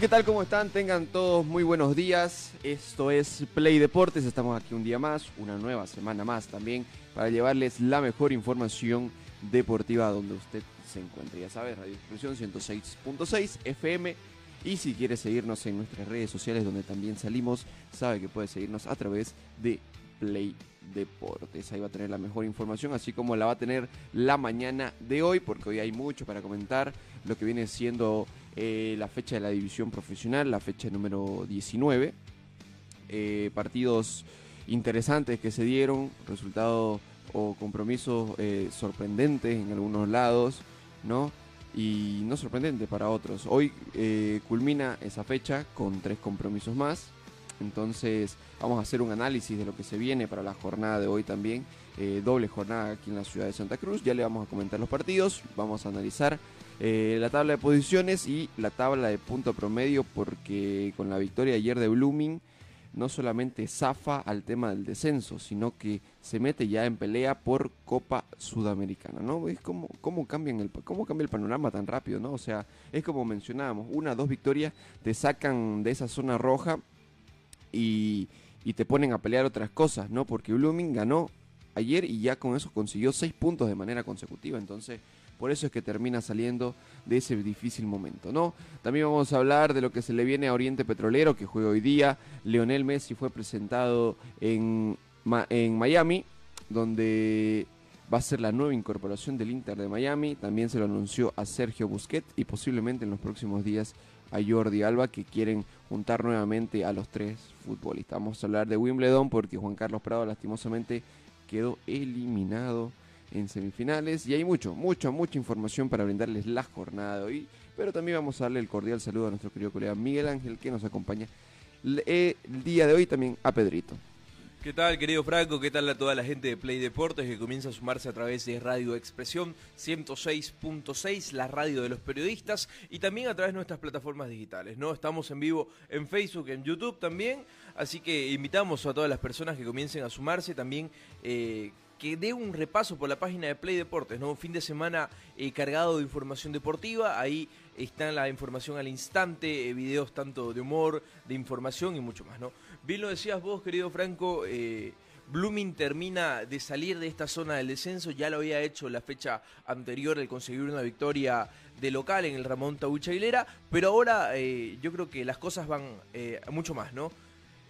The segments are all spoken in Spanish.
¿Qué tal? ¿Cómo están? Tengan todos muy buenos días. Esto es Play Deportes. Estamos aquí un día más, una nueva semana más también, para llevarles la mejor información deportiva donde usted se encuentre. Ya sabes, Radio Exclusión 106.6 FM. Y si quiere seguirnos en nuestras redes sociales donde también salimos, sabe que puede seguirnos a través de Play Deportes. Ahí va a tener la mejor información, así como la va a tener la mañana de hoy, porque hoy hay mucho para comentar. Lo que viene siendo eh, la fecha de la división profesional, la fecha número 19. Eh, partidos interesantes que se dieron, resultados o compromisos eh, sorprendentes en algunos lados, ¿no? Y no sorprendentes para otros. Hoy culmina esa fecha con tres compromisos más. Entonces vamos a hacer un análisis de lo que se viene para la jornada de hoy también. Doble jornada aquí en la ciudad de Santa Cruz. Ya le vamos a comentar los partidos. Vamos a analizar eh, la tabla de posiciones y la tabla de punto promedio porque con la victoria ayer de Blooming no solamente zafa al tema del descenso, sino que se mete ya en pelea por Copa Sudamericana, ¿no? Es como cómo cambian el cómo cambia el panorama tan rápido, ¿no? O sea, es como mencionábamos, una dos victorias te sacan de esa zona roja y, y te ponen a pelear otras cosas, ¿no? Porque Blooming ganó ayer y ya con eso consiguió seis puntos de manera consecutiva, entonces por eso es que termina saliendo de ese difícil momento, ¿no? También vamos a hablar de lo que se le viene a Oriente Petrolero, que juega hoy día. Leonel Messi fue presentado en, en Miami, donde va a ser la nueva incorporación del Inter de Miami. También se lo anunció a Sergio Busquets y posiblemente en los próximos días a Jordi Alba, que quieren juntar nuevamente a los tres futbolistas. Vamos a hablar de Wimbledon porque Juan Carlos Prado lastimosamente quedó eliminado en semifinales y hay mucho, mucha, mucha información para brindarles la jornada de hoy, pero también vamos a darle el cordial saludo a nuestro querido colega Miguel Ángel que nos acompaña el día de hoy también a Pedrito. ¿Qué tal, querido Franco? ¿Qué tal a toda la gente de Play Deportes que comienza a sumarse a través de Radio Expresión 106.6, la radio de los periodistas, y también a través de nuestras plataformas digitales, ¿no? Estamos en vivo en Facebook, en YouTube también, así que invitamos a todas las personas que comiencen a sumarse también. eh, que dé un repaso por la página de Play Deportes, ¿no? Fin de semana eh, cargado de información deportiva, ahí está la información al instante, eh, videos tanto de humor, de información y mucho más, ¿no? Bien lo decías vos, querido Franco, eh, Blooming termina de salir de esta zona del descenso, ya lo había hecho la fecha anterior al conseguir una victoria de local en el Ramón Taucha Aguilera, pero ahora eh, yo creo que las cosas van eh, mucho más, ¿no?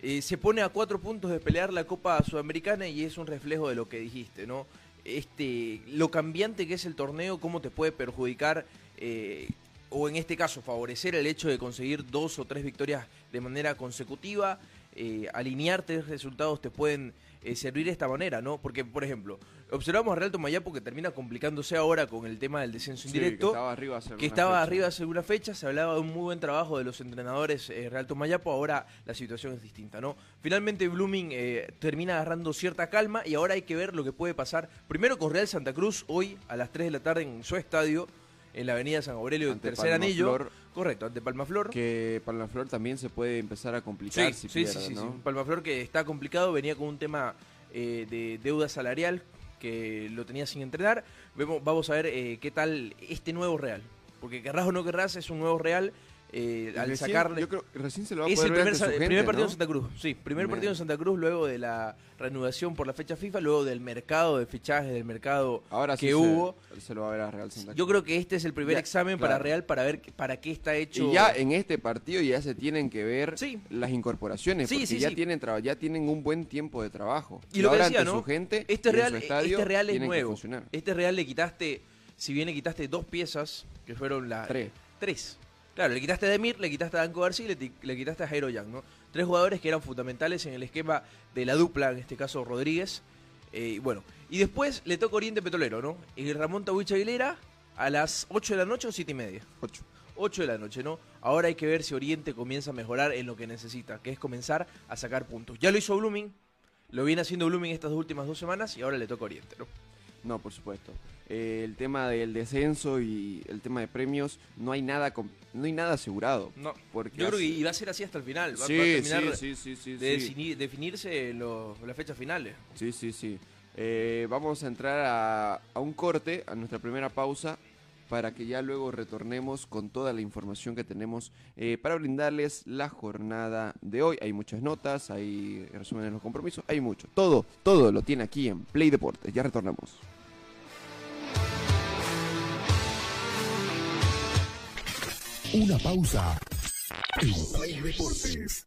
Eh, se pone a cuatro puntos de pelear la Copa Sudamericana y es un reflejo de lo que dijiste, ¿no? Este, lo cambiante que es el torneo, cómo te puede perjudicar eh, o en este caso favorecer el hecho de conseguir dos o tres victorias de manera consecutiva, eh, alinear tres resultados te pueden eh, servir de esta manera, ¿no? Porque, por ejemplo, observamos a Real Tomayapo que termina complicándose ahora con el tema del descenso indirecto que estaba arriba hace que estaba fecha. arriba hace alguna fecha, se hablaba de un muy buen trabajo de los entrenadores eh, Real Tomayapo, ahora la situación es distinta, ¿no? Finalmente Blooming eh, termina agarrando cierta calma y ahora hay que ver lo que puede pasar primero con Real Santa Cruz hoy a las 3 de la tarde en su estadio, en la avenida San Aurelio, Ante tercer Palma anillo. Flor. Correcto, ante Palmaflor. Que para la flor también se puede empezar a complicar Sí, si sí, sí, pierde, sí, ¿no? sí. Palmaflor que está complicado, venía con un tema eh, de deuda salarial que lo tenía sin entrenar. Vemos, vamos a ver eh, qué tal este nuevo Real. Porque querrás o no querrás, es un nuevo Real eh, al Recién- sacarle... Yo creo recién se lo va a Es poder el ver primer, gente, primer partido ¿no? en Santa Cruz, sí, primer Me- partido en Santa Cruz luego de la reanudación por la fecha FIFA, luego del mercado de fichajes, del mercado Ahora sí que se- hubo. Se, lo va a ver a Real Santa Cruz. Yo creo que este es el primer Ya, examen para. Real para ver para qué está hecho. Y ya en este partido ya se tienen que ver Sí. las incorporaciones, Sí, porque sí, ya sí. tienen ya tienen un buen tiempo de trabajo. Y lo que decía, ante ¿no? su gente este y Real, su estadio este Real es nuevo. Este Real le quitaste, si bien le quitaste dos piezas, que fueron las Tres. Tres. Claro, le quitaste a Demir, le quitaste a Danco García y le, quitaste a Jairo Yang, ¿no? Tres jugadores que eran fundamentales en el esquema de la dupla, en este caso Rodríguez. Eh, y bueno, y después le toca Oriente Petrolero, ¿no? Y Ramón Tawich Aguilera a las 8 de la noche o 7 y media. Ocho. 8 de la noche, ¿no? Ahora hay que ver si Oriente comienza a mejorar en lo que necesita, que es comenzar a sacar puntos. Ya lo hizo Blooming, lo viene haciendo Blooming estas últimas dos semanas y ahora le toca Oriente, ¿no? No, por supuesto. Eh, el tema del descenso y el tema de premios, no hay nada no hay nada asegurado. No, Porque yo creo que y va a ser así hasta el final. Va, sí, va a terminar sí, sí, de definirse lo- las fechas finales. Sí, sí, sí. Eh, vamos a entrar a, a un corte, a nuestra primera pausa, para que ya luego retornemos con toda la información que tenemos eh, para brindarles la jornada de hoy. Hay muchas notas, hay resúmenes de los compromisos, hay mucho. Todo, todo lo tiene aquí en Play Deportes. Ya retornamos. Una pausa en Play Deportes.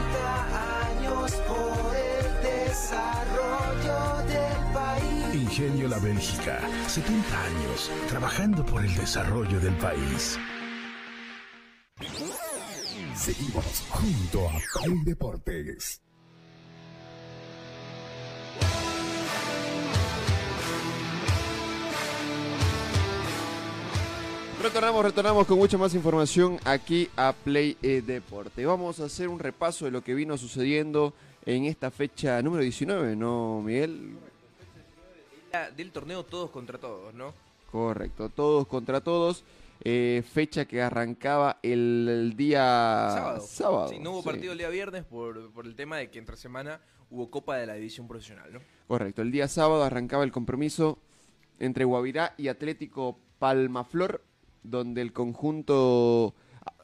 Ingenio La Bélgica, 70 años trabajando por el desarrollo del país. Seguimos junto a Play Deportes. Retornamos, retornamos con mucha más información aquí a Play eh, Deporte. Vamos a hacer un repaso de lo que vino sucediendo en esta fecha número 19, ¿no, Miguel? La- Del torneo todos contra todos, ¿no? Correcto, todos contra todos. eh, fecha que arrancaba el, el día Sábado. Sí, no hubo sí. partido el día viernes por, por el tema de que entre semana hubo Copa de la División Profesional, ¿no? Correcto, el día sábado arrancaba el compromiso entre Guavirá y Atlético Palmaflor, donde el conjunto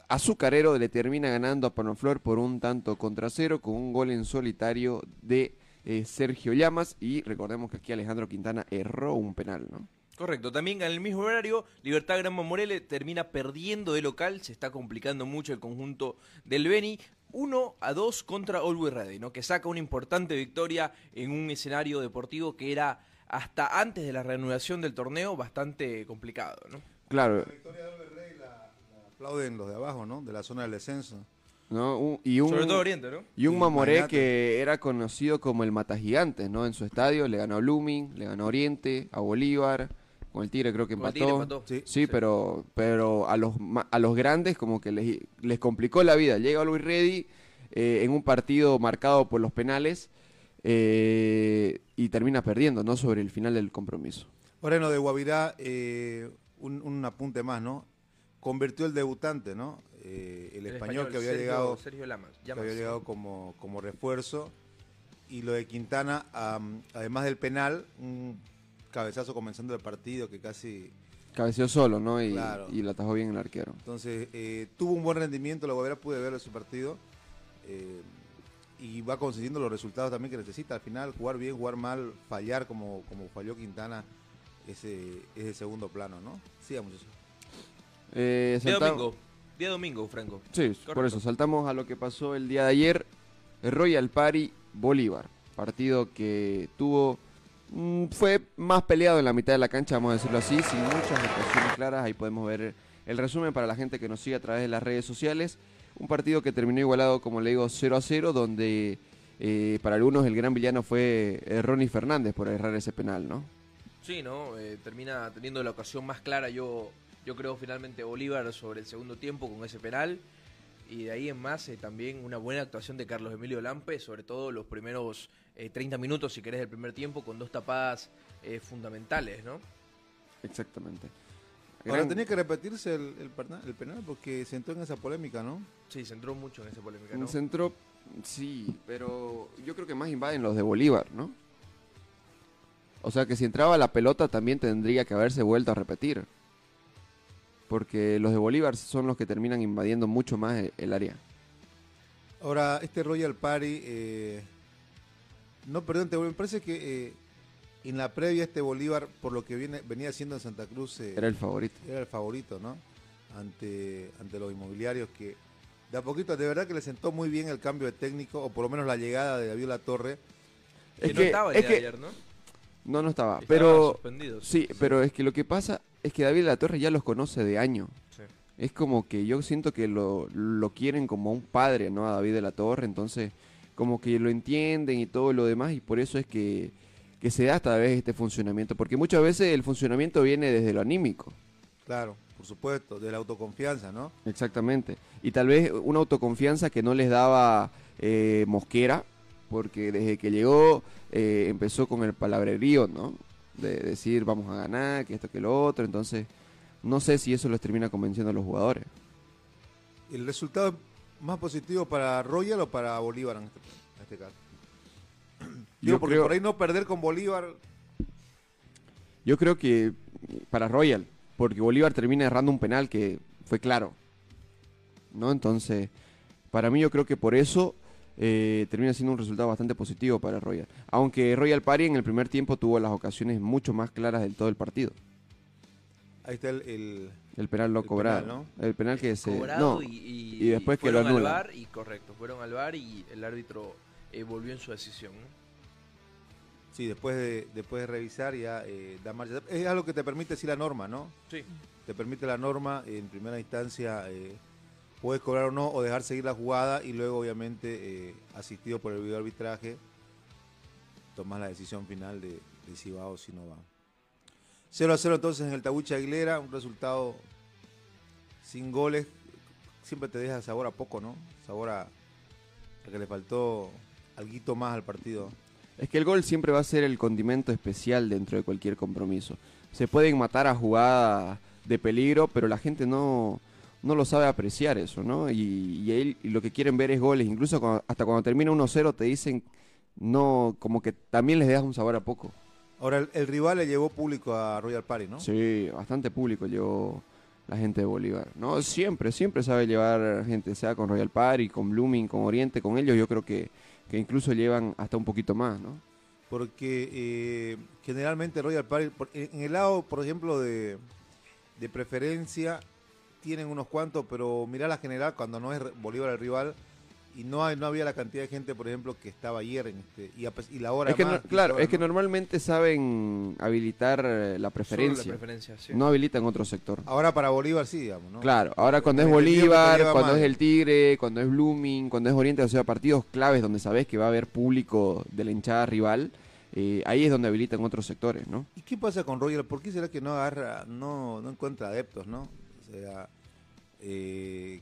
azucarero le termina ganando a Palmaflor por un tanto contra cero con un gol en solitario de eh, Sergio Llamas y recordemos que aquí Alejandro Quintana erró un penal, ¿no? Correcto, también en el mismo horario, Libertad Gran Morele termina perdiendo de local, se está complicando mucho el conjunto del Beni. 1 a 2 contra Always Ready, ¿no? que saca una importante victoria en un escenario deportivo que era hasta antes de la reanudación del torneo bastante complicado. ¿no? Claro, victoria de Albert Rey la, la aplauden los de abajo, ¿no? De la zona del descenso. ¿No? Un- y un, Sobre todo Oriente, ¿no? Y un Mamoré imagínate. que era conocido como el Mata Gigantes, ¿no? En su estadio le ganó a Blooming, le ganó a Oriente, a Bolívar, con el Tigre creo que Con el empató. Tigre empató. Sí. Sí, pero pero a los ma- a los grandes como que les, les complicó la vida. Llega Luis Reddy eh, en un partido marcado por los penales eh, y termina perdiendo, ¿no? Sobre el final del compromiso. Moreno de Guavirá, eh, un, un apunte más, ¿no? Convirtió el debutante, ¿no? Eh, el, español, que había Sergio- llegado, Sergio Lamas, que había llegado como, como refuerzo. Y lo de Quintana, además del penal, un cabezazo comenzando el partido que casi... Cabeceó solo, ¿no? Y, Claro. y la atajó bien el arquero. Entonces, eh, tuvo un buen rendimiento, la Guavirá pude verlo su partido. eh, y va consiguiendo los resultados también que necesita. Al final, jugar bien, jugar mal, fallar como, como falló Quintana, ese es el segundo plano, ¿no? Sigamos eso. Eh, domingo, día domingo, Franco. Sí, por eso saltamos a lo que pasó el día de ayer. Royal Party Bolívar. Partido que tuvo. mm, fue más peleado en la mitad de la cancha, vamos a decirlo así, sin muchas ocasiones claras. Ahí podemos ver el resumen para la gente que nos sigue a través de las redes sociales. Un partido que terminó igualado, como le digo, 0 a 0, donde eh, para algunos el gran villano fue eh, Ronnie Fernández por errar ese penal, ¿no? Sí, ¿no? Eh, termina teniendo la ocasión más clara, yo, yo creo finalmente Bolívar sobre el segundo tiempo con ese penal. Y de ahí en más eh, también una buena actuación de Carlos Emilio Lampe, sobre todo los primeros eh, 30 minutos, si querés, del primer tiempo, con dos tapadas eh, fundamentales, ¿no? Exactamente. Ahora Gran- tenía que repetirse el, el perna- el penal porque se entró en esa polémica, ¿no? Sí, se entró mucho en esa polémica, ¿no? Un centro, sí, pero yo creo que más invaden los de Bolívar, ¿no? O sea que si entraba la pelota también tendría que haberse vuelto a repetir. Porque los de Bolívar son los que terminan invadiendo mucho más e- el área. Ahora, este Royal Party, eh, no, perdón, te me parece que eh, en la previa este Bolívar, por lo que viene, venía haciendo en Santa Cruz, eh, Era el favorito. era el favorito, ¿no? Ante, ante los inmobiliarios que de a poquito, de verdad que le sentó muy bien el cambio de técnico, o por lo menos la llegada de David La Torre. Que Es no que- estaba el es día de que- ayer, ¿no? No, no estaba. Estaba Pero suspendido, sí, pero es que lo que pasa es que David La Torre ya los conoce de año. Sí. Es como que yo siento que lo, lo quieren como un padre, ¿no? A David de la Torre, entonces como que lo entienden y todo lo demás y por eso es que, que se da esta vez este funcionamiento, porque muchas veces el funcionamiento viene desde lo anímico, Claro, por supuesto, de la autoconfianza, ¿no? exactamente, y tal vez una autoconfianza que no les daba eh, Mosquera, porque desde que llegó eh, empezó con el palabrerío, ¿no? De decir vamos a ganar, que esto, que lo otro, entonces no sé si eso los termina convenciendo a los jugadores. ¿El resultado más positivo para Royal o para Bolívar en este, en este caso? Digo, Yo porque creo- por ahí no perder con Bolívar, Yo creo que para Royal, porque Bolívar termina errando un penal que fue claro. ¿No? Entonces, para mí yo creo que por eso eh, termina siendo un resultado bastante positivo para Royal. Aunque Royal Party en el primer tiempo tuvo las ocasiones mucho más claras del todo el partido. ahí está el, el- El penal no El cobrado. penal, El penal que se... Cobrado no, y, y- y después que lo fueron al. VAR y correcto, fueron al VAR y el árbitro eh, volvió en su decisión. sí, después de, después de revisar ya eh, da marcha. Es algo que te permite sí la norma, ¿no? Sí. Te permite la norma, en primera instancia eh, puedes cobrar o no, o dejar seguir la jugada y luego obviamente eh, asistido por el video arbitraje, tomas la decisión final de, si va o si no va. 0 a 0 entonces en el Tabucha Aguilera, un resultado sin goles, siempre te deja sabor a poco, ¿no? Sabor a, a que le faltó algo más al partido. Es que el gol siempre va a ser el condimento especial dentro de cualquier compromiso. Se pueden matar a jugadas de peligro, pero la gente no, no lo sabe apreciar eso, ¿no? Y, y él- y lo que quieren ver es goles. Incluso cuando- hasta cuando termina 1-0 te dicen, no, como que también les dejas un sabor a poco. Ahora, el, el rival le llevó público a Royal Party, ¿no? Sí, bastante público llevó la gente de Bolívar. No, siempre, siempre sabe llevar gente, sea con Royal Party, con Blooming, con Oriente, con ellos. Yo creo que, que incluso llevan hasta un poquito más, ¿no? porque eh, generalmente Royal Party, en el lado, por ejemplo, de, de preferencia, tienen unos cuantos, pero mirá la general cuando no es Bolívar el rival y no hay, no había la cantidad de gente, por ejemplo, que estaba ayer en este, y, a y la hora Es que más, no- claro, es que no. normalmente saben habilitar eh, la preferencia. La preferencia, sí. No habilitan otro sector. Ahora para Bolívar sí, digamos, ¿no? Claro, ahora cuando es Bolívar, cuando es el Tigre, cuando es Blooming, cuando es Oriente, o sea, partidos claves donde sabes que va a haber público de la hinchada rival, eh, ahí es donde habilitan otros sectores, ¿no? ¿Y qué pasa con Royal? ¿Por qué será que no agarra, no, no encuentra adeptos, no? O sea, eh,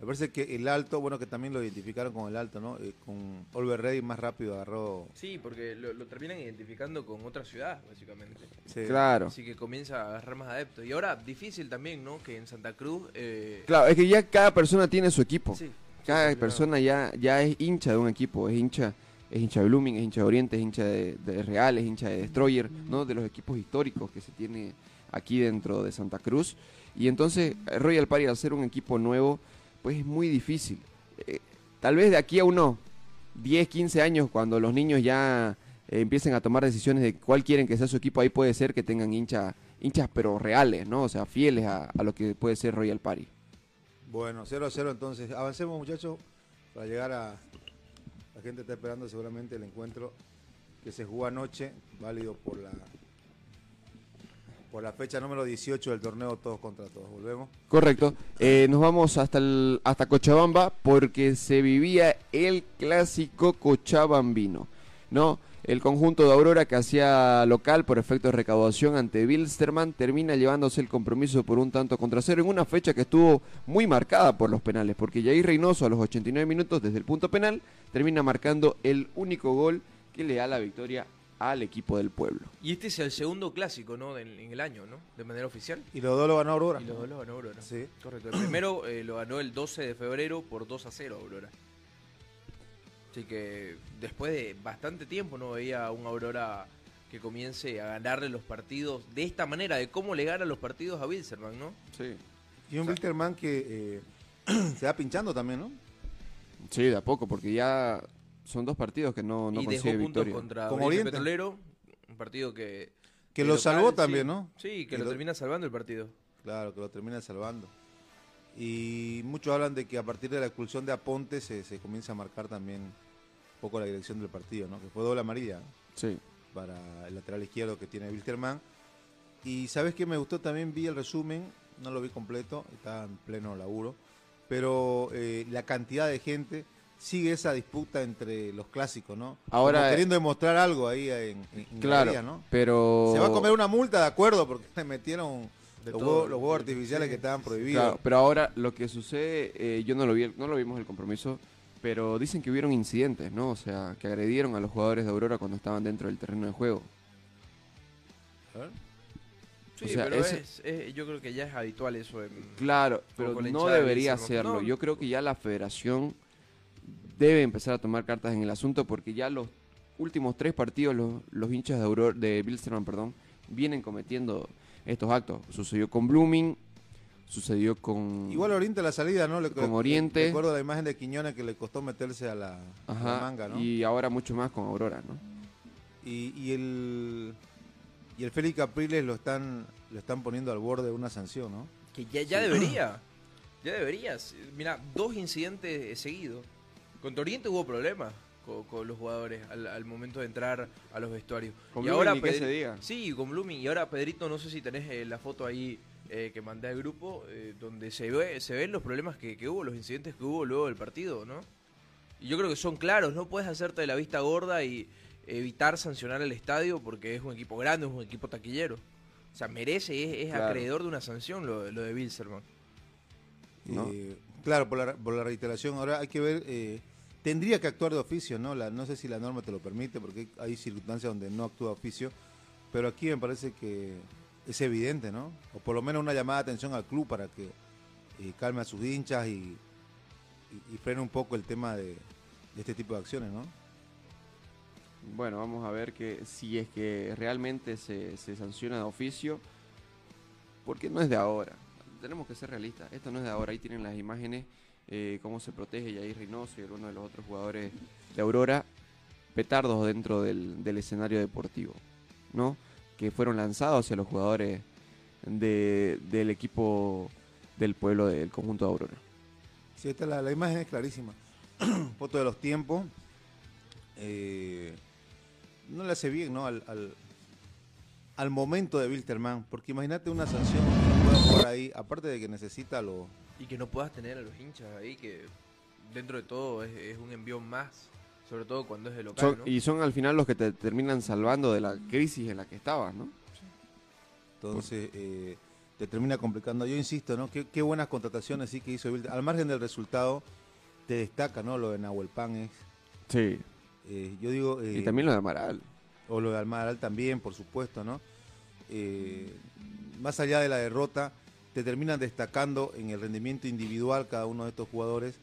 me parece que el alto, bueno, que también lo identificaron con el alto, ¿no? Eh, con Oliver Rey más rápido agarró. Sí, porque lo, lo terminan identificando con otra ciudad, básicamente. sí. Claro. Así que comienza a agarrar más adeptos. Y ahora, difícil también, ¿no? Que en Santa Cruz... eh, Claro, es que ya cada persona tiene su equipo. sí, Cada sí, sí, persona ya, ya es hincha de un equipo, es hincha, es hincha de Blooming, es hincha de Oriente, es hincha de, de Real, es hincha de Destroyer, ¿no? De los equipos históricos que se tiene aquí dentro de Santa Cruz. Y entonces Royal Party al ser un equipo nuevo, pues es muy difícil. Eh, tal vez de aquí a unos 10, 15 años, cuando los niños ya eh, empiecen a tomar decisiones de cuál quieren que sea su equipo, ahí puede ser que tengan hincha, hinchas pero reales, ¿no? O sea, fieles a, a lo que puede ser Royal Party. Bueno, 0 a 0 entonces. Avancemos, muchachos, para llegar a, La gente está esperando seguramente el encuentro que se jugó anoche, válido por la por la fecha número 18 del torneo Todos contra Todos. Volvemos. Correcto. Eh, nos vamos hasta, el, hasta Cochabamba porque se vivía el clásico cochabambino. ¿no? El conjunto de Aurora que hacía local por efecto de recaudación ante Bilsterman termina llevándose el compromiso por un tanto contra cero en una fecha que estuvo muy marcada por los penales, porque Jair Reynoso a los 89 minutos desde el punto penal termina marcando el único gol que le da la victoria al equipo del pueblo. Y este es el segundo clásico, ¿no? En, en el año, ¿no? De manera oficial. Y los dos lo ganó Aurora. Y los dos lo ganó Aurora. Sí. Correcto. El primero eh, lo ganó el 12 de febrero por 2 a 0 Aurora. Así que después de bastante tiempo no veía un Aurora que comience a ganarle los partidos de esta manera, de cómo le gana los partidos a Wilserman, ¿no? Sí. Y un Wilterman que eh, se va pinchando también, ¿no? Sí, de a poco, porque ya son dos partidos que no, no y dejó consigue puntos victoria. contra Como Oriente Oriente. Petrolero, un partido que... Que lo local, salvó sí. también, ¿no? Sí, que Que lo lo- termina salvando el partido. Claro, que lo termina salvando. Y muchos hablan de que a partir de la expulsión de Aponte se, se comienza a marcar también un poco la dirección del partido, ¿no? Que fue doble amarilla Sí. para el lateral izquierdo que tiene Wilterman. Y sabes que me gustó también, vi el resumen, no lo vi completo, está en pleno laburo, pero eh, la cantidad de gente sigue esa disputa entre los clásicos, ¿no? Ahora, Como eh, queriendo demostrar algo ahí en, en- en Claro, galería, ¿no? pero... Se va a comer una multa, de acuerdo, porque le metieron De los, todo, huevos, los huevos artificiales sí, que estaban prohibidos. Claro, pero ahora lo que sucede, eh, yo no lo vi, no lo vimos el compromiso, pero dicen que hubieron incidentes, ¿no? O sea, que agredieron a los jugadores de Aurora cuando estaban dentro del terreno de juego. A ver. Sí, O sea, pero ese- es, es- yo creo que ya es habitual eso en... Claro, pero no debería hacerlo. No. Yo creo que ya la federación debe empezar a tomar cartas en el asunto porque ya los últimos tres partidos los, los hinchas de Aurora, de Bilsterman, perdón, vienen cometiendo estos actos. Sucedió con Blooming, sucedió con Igual Oriente a la salida, ¿no? Le, Con Oriente. Recuerdo la imagen de Quiñones que le costó meterse a la, a la Ajá, manga, ¿no? y ahora mucho más con Aurora, ¿no? Y, y el y el Félix Capriles lo están lo están poniendo al borde de una sanción, ¿no? Que ya, ya debería. Ya deberías. Mira, dos incidentes seguidos. Con Oriente hubo problemas con, con los jugadores al, al momento de entrar a los vestuarios. Con y Blooming ahora Pedri- se diga. Sí, con Blooming. Y ahora Pedrito, no sé si tenés eh, la foto ahí eh, que mandé al grupo, eh, donde se ve se ven los problemas que, que hubo, los incidentes que hubo luego del partido, ¿no? Y yo creo que son claros, no puedes hacerte de la vista gorda y evitar sancionar al estadio porque es un equipo grande, es un equipo taquillero. O sea, merece, es, es Claro. acreedor de una sanción lo, lo de Bilserman. ¿No? Eh, claro, por la, por la reiteración. Ahora hay que ver, eh, tendría que actuar de oficio, ¿no? La, no sé si la norma te lo permite, porque hay circunstancias donde no actúa de oficio, pero aquí me parece que es evidente, ¿no? O por lo menos una llamada de atención al club para que eh, calme a sus hinchas y, y, y frene un poco el tema de, de este tipo de acciones, ¿no? Bueno, vamos a ver que si es que realmente se, se sanciona de oficio, porque no es de ahora. Tenemos que ser realistas. Esto no es de ahora. Ahí tienen las imágenes, eh, cómo se protege Jair Reynoso y algunos de los otros jugadores de Aurora, petardos dentro del, escenario deportivo, ¿no? Que fueron lanzados hacia los jugadores de- del equipo del pueblo del conjunto de Aurora. Sí, esta la, la imagen es clarísima. Foto de los tiempos. Eh, no le hace bien, ¿no? Al, momento de Wilterman. Porque imagínate una sanción que jugar ahí. Aparte de que necesita lo. Y que no puedas tener a los hinchas ahí, que dentro de todo es, es un envión más, sobre todo cuando es de local, Son- ¿no? Y son al final los que te terminan salvando de la crisis en la que estabas, ¿no? Entonces, eh, te termina complicando. Yo insisto, ¿no? Qué, qué buenas contrataciones sí que hizo. Al margen del resultado, te destaca, ¿no? Lo de Nahuel Panes. Sí. Eh, yo digo. Y eh, también lo de Amaral. o lo de Almaral también, por supuesto, ¿no? Eh, más allá de la derrota, te terminan destacando en el rendimiento individual cada uno de estos jugadores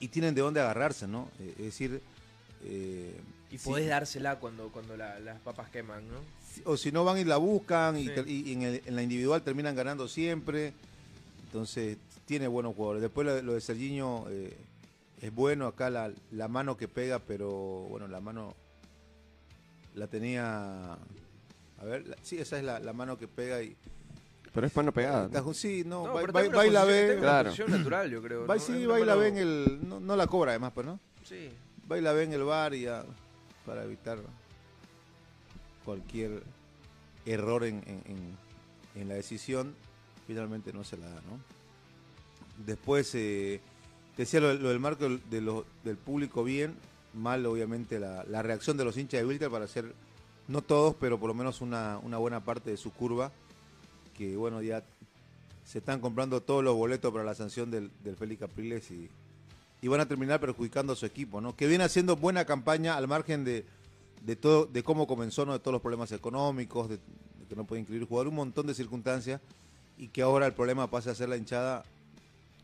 y tienen de dónde agarrarse, ¿no? Eh, es decir, eh, y si- podés dársela cuando, cuando la- las papas queman, ¿no? o si no van y la buscan y, Sí. ter- y en, el- en la individual terminan ganando siempre. Entonces, tiene buenos jugadores. Después lo, de- lo de Serginho eh, es bueno, acá la, la mano que pega, pero bueno, la mano la tenía... A ver, la- sí, esa es la, la mano que pega y... Pero es mano pegada. Está ju- sí, no, No, va, pero va- está en una va y la posición- ve... está en una Claro. posición natural, yo creo. Va, ¿no? sí, Es va una y la mano- ve en el... No, no la cobra además, pues, ¿no? Sí. va y la ve en el bar y ya, para evitar cualquier error en, en- en- en la decisión, finalmente no se la da, ¿no? Después, eh, decía lo, lo del marco del, de lo- del público bien, mal obviamente la, la reacción de los hinchas de Wilter para hacer, no todos, pero por lo menos una, una buena parte de su curva, que bueno, ya se están comprando todos los boletos para la sanción del, del Félix Capriles y, y van a terminar perjudicando a su equipo, ¿no? Que viene haciendo buena campaña al margen de, de todo, de cómo comenzó, ¿no? De todos los problemas económicos, de, de que no puede incluir jugador, un montón de circunstancias, y que ahora el problema pase a ser la hinchada,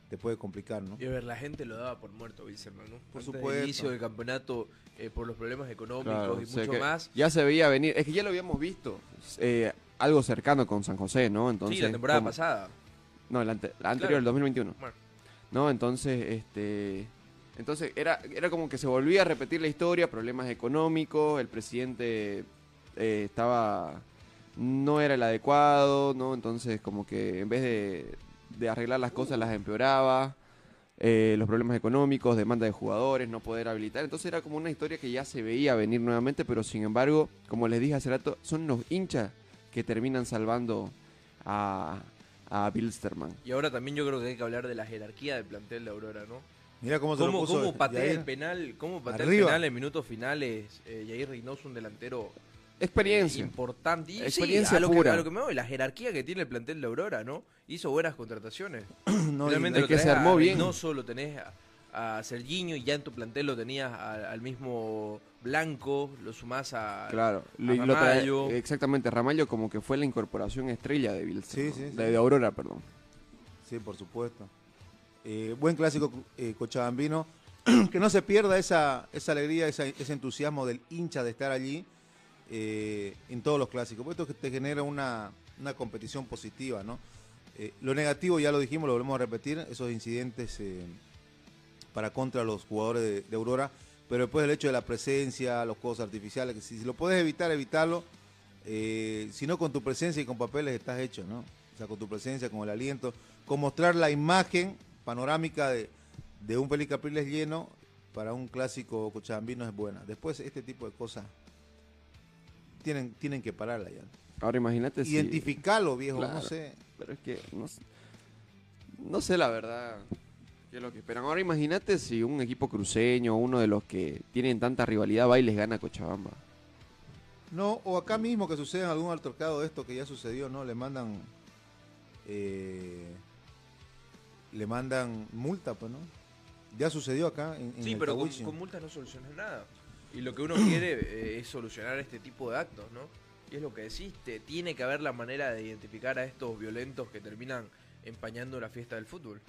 te puede complicar, ¿no? Y a ver, la gente lo daba por muerto, Wilson, ¿no? Por Antes supuesto. del inicio del campeonato, eh, por los problemas económicos Claro, y mucho más. Ya se veía venir, es que ya lo habíamos visto, eh, algo cercano con San José, ¿no? Entonces, sí, la temporada pasada. No, la, ante- la anterior, Claro. el 2021. Bueno. ¿No? Entonces, este. Entonces, era, era como que se volvía a repetir la historia, problemas económicos, el presidente eh, estaba. no era el adecuado, ¿no? Entonces, como que en vez de, de arreglar las cosas, las empeoraba. eh, los problemas económicos, demanda de jugadores, no poder habilitar. Entonces era como una historia que ya se veía venir nuevamente, pero sin embargo, como les dije hace rato, son los hinchas que terminan salvando a, a Bilsterman. Y ahora también yo creo que hay que hablar de la jerarquía del plantel de Aurora, ¿no? Mira cómo se lo ¿Cómo, puso cómo patea el penal? ¿Cómo patea Arriba. el penal en minutos finales? Eh, Jair Reynoso, un delantero Experiencia. importante. Y sí, Experiencia a lo, que, pura. a lo que me voy, la jerarquía que tiene el plantel de Aurora, ¿no? Hizo buenas contrataciones. No, y- lo que se a armó bien. Reynoso, lo tenés a, a Serginho y ya en tu plantel lo tenías a- al mismo Blanco, lo sumás a... Claro, a lo- y lo trae- Ramallo. exactamente, Ramallo como que fue la incorporación estrella de Bilsterman. Sí, sí, sí. De, de Aurora, perdón. Sí, por supuesto. Eh, buen clásico eh, cochabambino. que no se pierda esa, esa alegría, esa- ese entusiasmo del hincha de estar allí eh, en todos los clásicos. Porque esto que te genera una, una competición positiva, ¿no? Eh, lo negativo, ya lo dijimos, lo volvemos a repetir, esos incidentes eh, para contra los jugadores de, de Aurora. Pero después el hecho de la presencia, los juegos artificiales, que si, si lo puedes evitar, evitarlo. Eh, si no, con tu presencia y con papeles estás hecho, ¿no? O sea, con tu presencia, con el aliento, con mostrar la imagen panorámica de, de un Félix Capriles lleno para un clásico cochabambino es buena. Después, este tipo de cosas tienen, tienen que pararla ya. Ahora imagínate si... Identificarlo, viejo, Claro. no sé. Pero es que no sé la verdad qué es lo que esperan. Ahora imagínate si un equipo cruceño, uno de los que tienen tanta rivalidad, va y les gana a Cochabamba. No, o acá mismo que suceda algún altercado de esto que ya sucedió, ¿no? Le mandan. eh, le mandan multa, pues, ¿no? Ya sucedió acá en, en Sí, el pero con, con multas no solucionas nada. Y lo que uno quiere eh, es solucionar este tipo de actos, ¿no? Y es lo que decís, te- tiene que haber la manera de identificar a estos violentos que terminan empañando la fiesta del fútbol.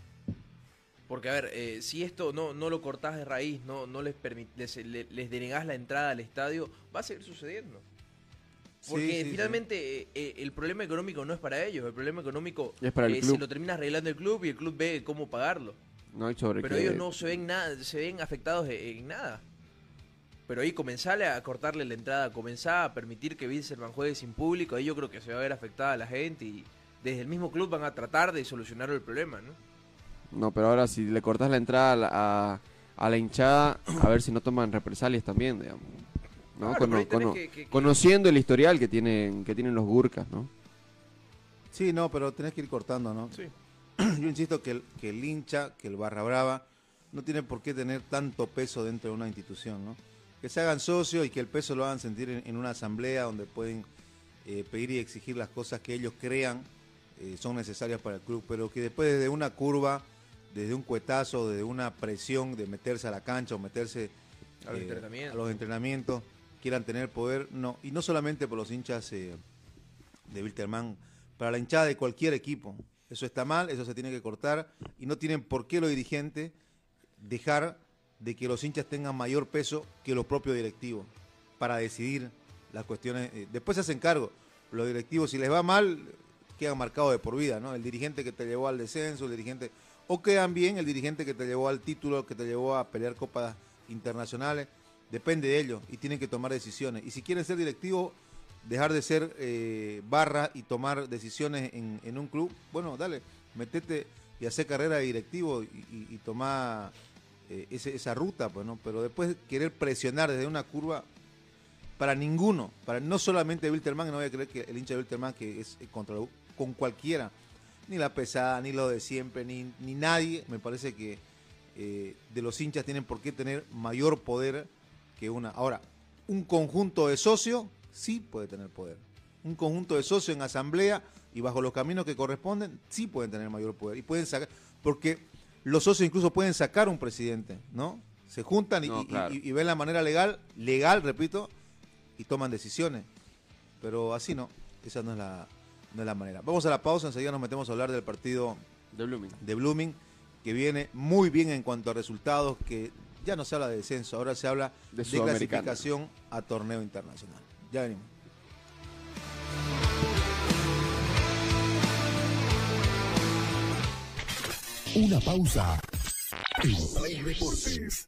Porque, a ver, eh, si esto no, no lo cortás de raíz, no, no les, permit- les, le- les denegás la entrada al estadio, va a seguir sucediendo. Porque Sí, sí, sí. finalmente eh, eh, el problema económico no es para ellos, el problema económico Es para el eh, club. se lo termina arreglando el club y el club ve cómo pagarlo. No hay sobre Pero ellos no se ven nada, se ven afectados en, en nada. Pero ahí comenzarle a cortarle la entrada, comenzar a permitir que Wilserman juegue sin público, ahí yo creo que se va a ver afectada la gente y desde el mismo club van a tratar de solucionar el problema, ¿no? No, pero ahora si le cortas la entrada a la, a, a la hinchada, a ver si no toman represalias también, digamos. ¿no? Claro, Cono- pero ahí tenés cono- que- que- que- Conociendo el historial que tienen, que tienen los Gurkas, ¿no? Sí, no, pero tenés que ir cortando, ¿no? Sí. Yo insisto que el, que el hincha, que el barra brava, no tiene por qué tener tanto peso dentro de una institución, ¿no? Que se hagan socios y que el peso lo hagan sentir en, en una asamblea donde pueden eh, pedir y exigir las cosas que ellos crean eh, son necesarias para el club, pero que después desde una curva, desde un cuetazo, desde una presión de meterse a la cancha o meterse A los eh, entrenamientos. a los entrenamientos, quieran tener poder, no, y no solamente por los hinchas eh, de Wilterman, para la hinchada de cualquier equipo. Eso está mal, eso se tiene que cortar y no tienen por qué los dirigentes dejar de que los hinchas tengan mayor peso que los propios directivos para decidir las cuestiones. eh, después se hacen cargo. Los directivos, si les va mal, quedan marcados de por vida, ¿no? El dirigente que te llevó al descenso, el dirigente. O quedan bien el dirigente que te llevó al título, que te llevó a pelear copas internacionales. Depende de ellos y tienen que tomar decisiones. Y si quieren ser directivos, dejar de ser eh, barra y tomar decisiones en, en un club, bueno, dale, metete y hacer carrera de directivo y, y, tomar eh, ese- esa ruta, pues, ¿no? Pero después querer presionar desde una curva, para ninguno, para no solamente Wilterman, no voy a creer que el hincha de Wilterman que es eh, contra con cualquiera, ni la pesada, ni lo de siempre, ni, ni nadie, me parece que eh, de los hinchas tienen por qué tener mayor poder que una. Ahora, un conjunto de socios sí puede tener poder. Un conjunto de socios en asamblea y bajo los caminos que corresponden sí pueden tener mayor poder. Y pueden sacar, porque los socios incluso pueden sacar un presidente, ¿no? Se juntan y, No, y- y- y ven la manera legal, legal, repito, y toman decisiones. Pero así no, esa no es la, no es la manera. Vamos a la pausa, enseguida nos metemos a hablar del partido De Blooming. de Blooming, que viene muy bien en cuanto a resultados, que ya no se habla de descenso, ahora se habla De clasificación a torneo internacional. Ya venimos. Una pausa. En Play Deportes.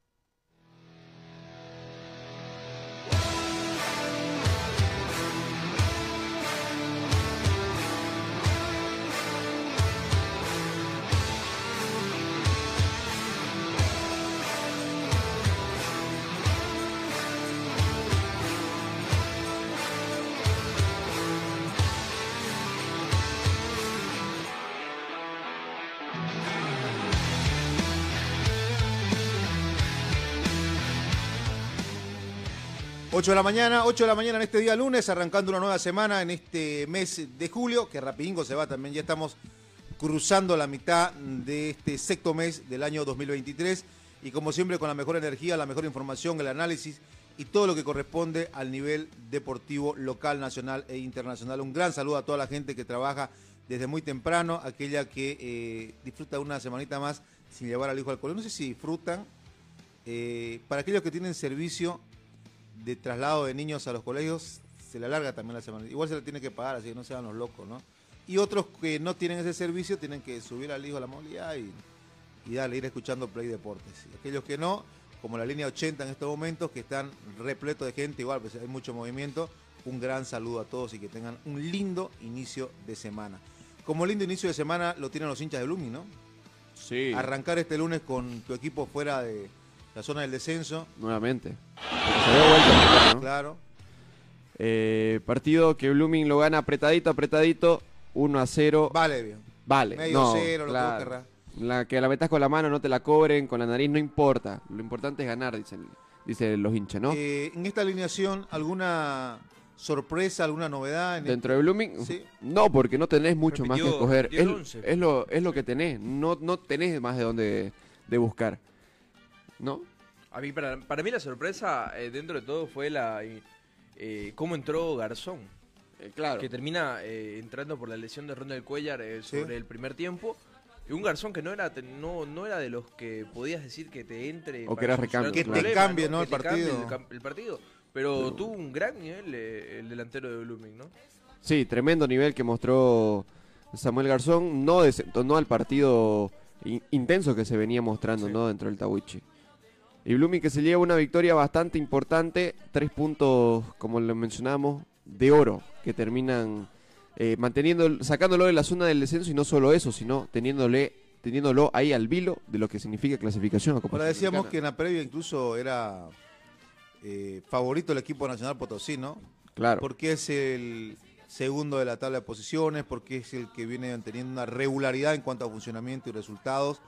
Ocho de la mañana, 8 de la mañana en este día lunes, arrancando una nueva semana en este mes de julio, que rapidingo se va también, ya estamos cruzando la mitad de este sexto mes del año 2023 y como siempre con la mejor energía, la mejor información, el análisis y todo lo que corresponde al nivel deportivo local, nacional e internacional. Un gran saludo a toda la gente que trabaja desde muy temprano, aquella que eh, disfruta una semanita más sin llevar al hijo al colegio. No sé si disfrutan, eh, para aquellos que tienen servicio de traslado de niños a los colegios, se le alarga también la semana. Igual se le tiene que pagar, así que no sean los locos, ¿no? Y otros que no tienen ese servicio tienen que subir al hijo a la movilidad y, y darle, ir escuchando Play Deportes. Y aquellos que no, como la línea 80 en estos momentos, que están repletos de gente, igual, pues hay mucho movimiento, un gran saludo a todos y que tengan un lindo inicio de semana. Como lindo inicio de semana lo tienen los hinchas de Blooming, ¿no? Sí, Arrancar este lunes con tu equipo fuera de la zona del descenso, nuevamente. Se había vuelto ¿no? claro. Eh, partido que Blooming lo gana apretadito, apretadito, 1 a 0. Vale, bien. Vale. Medio no, cero, lo que vos claro. querrás. La que la metas con la mano, no te la cobren, con la nariz no importa. Lo importante es ganar, dicen, dicen los hinchas, ¿no? Eh, en esta alineación, ¿alguna sorpresa, alguna novedad? En Dentro de Blooming, Sí. no, porque no tenés mucho más que escoger. Es, es lo, es lo que tenés, no, no tenés más de dónde de buscar. ¿No? A mí, para, para mí la sorpresa eh, dentro de todo fue la eh, cómo entró Garzón, Eh, claro. que termina eh, entrando por la lesión de Ronald Cuellar eh, Sí. sobre el primer tiempo. Y un Garzón que no era no, no era de los que podías decir que te entre. O que era recambio, Que te cambie, ¿no? Que el te cambie partido. el, partido. Pero tuvo un gran nivel eh, el delantero de Blooming, ¿no? Sí, tremendo nivel que mostró Samuel Garzón. No desentonó al partido in- intenso que se venía mostrando Sí. ¿no? dentro del Tawichi. Y Blooming que se lleva una victoria bastante importante, tres puntos, como lo mencionamos, de oro, que terminan eh, manteniendo, sacándolo de la zona del descenso y no solo eso, sino teniéndole, teniéndolo ahí al vilo de lo que significa clasificación a Copa Ahora decíamos que en la previa incluso era eh, favorito del equipo nacional Potosí, ¿no? Claro. Porque es el segundo de la tabla de posiciones, porque es el que viene teniendo una regularidad en cuanto a funcionamiento y resultados.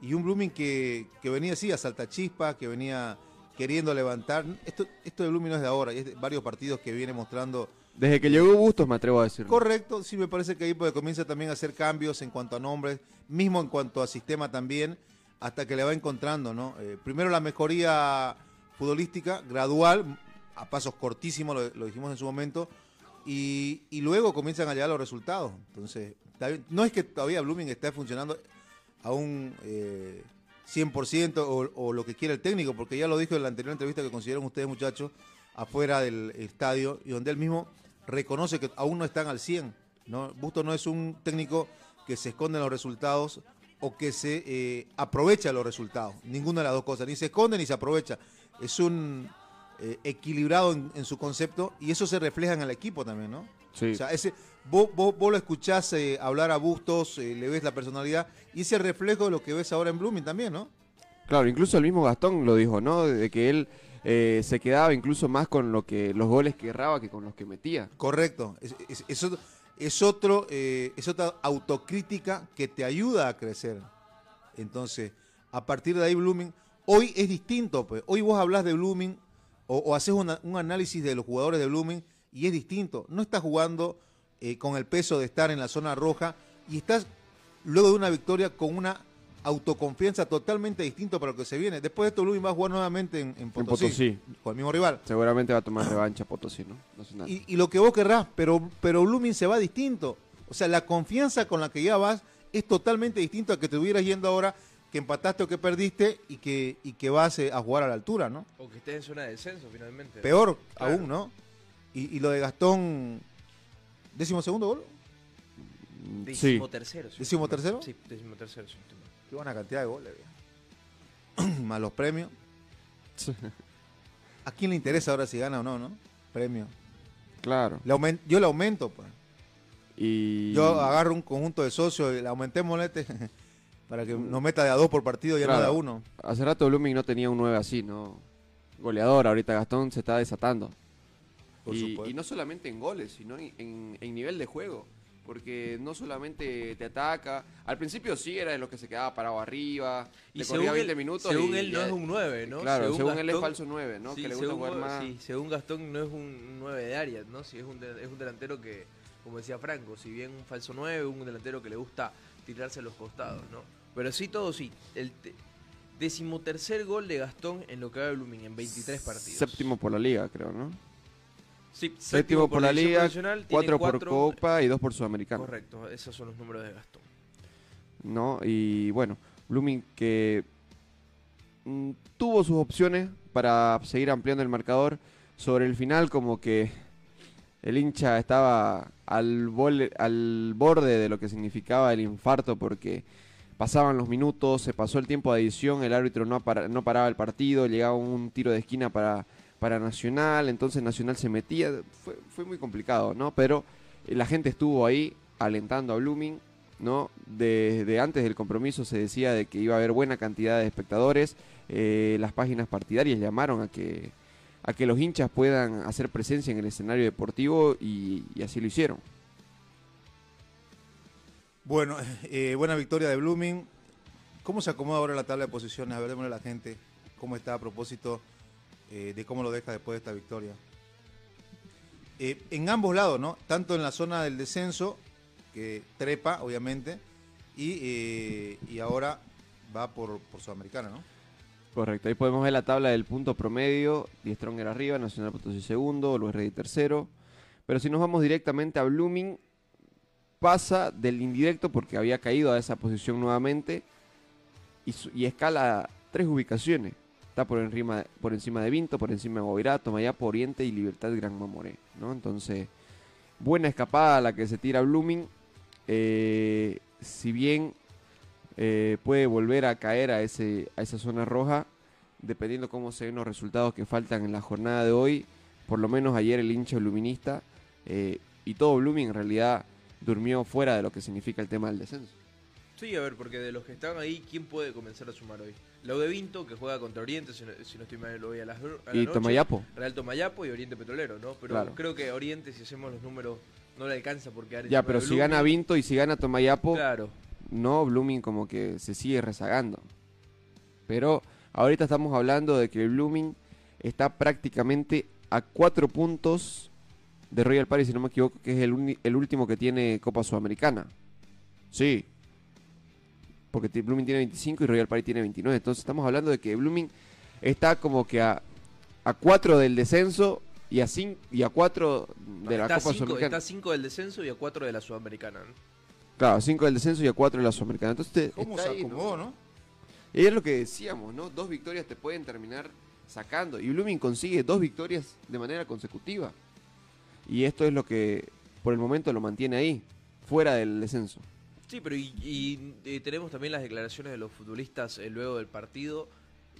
Y un Blooming que, que venía así a saltachispa, que venía queriendo levantar. Esto, esto de Blooming no es de ahora, es de varios partidos que viene mostrando Desde que llegó Bustos me atrevo a decirlo. Correcto, sí me parece que ahí pues, comienza también a hacer cambios en cuanto a nombres, mismo en cuanto a sistema también, hasta que le va encontrando, ¿no? Eh, primero la mejoría futbolística, gradual, a pasos cortísimos, lo, lo dijimos en su momento, y, y luego comienzan a llegar los resultados. Entonces, no es que todavía Blooming esté funcionando a un eh, 100% o, o lo que quiere el técnico, porque ya lo dijo en la anterior entrevista que consiguieron ustedes, muchachos, afuera del estadio, y donde él mismo reconoce que aún no están al 100. ¿no? Busto no es un técnico que se esconde en los resultados o que se eh, aprovecha los resultados. Ninguna de las dos cosas. Ni se esconde ni se aprovecha. Es un eh, equilibrado en, en su concepto y eso se refleja en el equipo también, ¿no? Sí. O sea, ese, vos, vos, vos lo escuchás eh, hablar a Bustos, eh, le ves la personalidad y ese reflejo de lo que ves ahora en Blooming también, ¿no? Claro, incluso el mismo Gastón lo dijo, ¿no? De que él eh, se quedaba incluso más con lo que los goles que erraba que con los que metía. Correcto. Es, es- es otro, es, otro, es otra autocrítica que te ayuda a crecer. Entonces, a partir de ahí, Blooming, hoy es distinto. Pues. Hoy vos hablas de Blooming o, o haces una- un análisis de los jugadores de Blooming y es distinto. No estás jugando eh, con el peso de estar en la zona roja y estás luego de una victoria con una autoconfianza totalmente distinta para lo que se viene. Después de esto, Blooming va a jugar nuevamente en, en Potosí, Potosí. con el mismo rival. Seguramente va a tomar revancha Potosí, ¿no? Nacional. Y, y lo que vos querrás, pero, pero Blooming se va distinto. O sea, la confianza con la que ya vas es totalmente distinto a que te hubieras yendo ahora que empataste o que perdiste y que, y que vas eh, a jugar a la altura, ¿no? O que estés en zona de descenso finalmente. Peor Claro. aún, ¿no? Y, y lo de Gastón, décimo segundo gol. Mm, Sí. Décimo tercero. si ¿Décimo tercero? Sí, décimo tercero. si. Qué buena cantidad de goles. Más los premios. ¿A quién le interesa ahora si gana o no, no? Premio. Claro. Le yo le aumento, pues. Y Yo agarro un conjunto de socios y le aumentemos este para que nos meta de a dos por partido y ya no de a Claro. uno. hace rato Blooming no tenía un 9 así, ¿no? Goleador, ahorita Gastón se está desatando. Por y, no solamente en goles, sino en, en- en nivel de juego. Porque no solamente te ataca. Al principio sí era de los que se quedaba parado arriba. Y le según corría él, 20 minutos. según y él no es un 9, ¿no? Claro, según, él es falso 9, ¿no? Sí, que le gusta según, jugar más. sí, según Gastón no es un 9 de área, ¿no? Si es un, es un delantero que, como decía Franco, si bien un falso 9, un delantero que le gusta tirarse a los costados, ¿no? Pero sí, todo sí. El te- decimotercer gol de Gastón en lo que va de Blooming en 23 partidos. Séptimo por la liga, creo, ¿no? Sí, Séptimo por la liga, cuatro por cuatro- Copa y dos por Sudamericano. Correcto, esos son los números de Gastón. ¿no? Y bueno, Blooming que mm, tuvo sus opciones para seguir ampliando el marcador. Sobre el final, como que el hincha estaba al, bol- al borde de lo que significaba el infarto porque pasaban los minutos, se pasó el tiempo de adición, el árbitro no, para- no paraba el partido, llegaba un tiro de esquina para, para Nacional, entonces Nacional se metía, fue, muy complicado, ¿no? Pero eh, la gente estuvo ahí alentando a Blooming, ¿no? Desde antes del compromiso se decía de que iba a haber buena cantidad de espectadores, eh, las páginas partidarias llamaron a que, a que los hinchas puedan hacer presencia en el escenario deportivo y, así lo hicieron. Bueno, eh, buena victoria de Blooming. ¿Cómo se acomoda ahora la tabla de posiciones? A ver, a la gente cómo está a propósito eh, de cómo lo deja después de esta victoria. Eh, en ambos lados, ¿no? Tanto en la zona del descenso, que trepa, obviamente, y, eh, y ahora va por, por Sudamericana, ¿no? Correcto, ahí podemos ver la tabla del punto promedio, Die Stronger arriba, Nacional Potosí segundo, Luis Rey tercero, pero si nos vamos directamente a Blooming, pasa del indirecto porque había caído a esa posición nuevamente y, y escala tres ubicaciones. Está por encima, por encima de Vinto, por encima de Guavirá, Mayapo, Oriente y Libertad Gran Mamoré. ¿no? Entonces, buena escapada la que se tira Blooming. Eh, si bien eh, puede volver a caer a, ese, a esa zona roja, dependiendo cómo se ven los resultados que faltan en la jornada de hoy. Por lo menos ayer el hincha luminista eh, y todo Blooming en realidad durmió fuera de lo que significa el tema del descenso. Sí, a ver, porque de los que están ahí, ¿quién puede comenzar a sumar hoy? Lo de Vinto, que juega contra Oriente, si no, si no estoy mal, lo voy a las a la Y noche. Tomayapo. Real Tomayapo y Oriente Petrolero, ¿no? Pero Claro. creo que Oriente, si hacemos los números, no le alcanza por quedar Ya, pero si gana Blooming. Vinto y si gana Tomayapo, Claro. no, Blooming como que se sigue rezagando. Pero ahorita estamos hablando de que Blooming está prácticamente a cuatro puntos de Royal Party, si no me equivoco, que es el, el último que tiene Copa Sudamericana. Sí. Porque Blooming tiene 25 y Royal Party tiene 29. Entonces estamos hablando de que Blooming está como que a, a 4 del descenso y a, cin- y a 4 de la Copa cinco, Sudamericana. está cinco del descenso y a cuatro de la Sudamericana. ¿no? Claro, 5 del descenso y a 4 de la Sudamericana. Entonces te- ¿Cómo se ahí, ¿no? acomodó, no? Y es lo que decíamos, ¿no? Dos victorias te pueden terminar sacando. Y Blooming consigue dos victorias de manera consecutiva. Y esto es lo que por el momento lo mantiene ahí, fuera del descenso. Sí, pero y, y, eh, tenemos también las declaraciones de los futbolistas eh, luego del partido.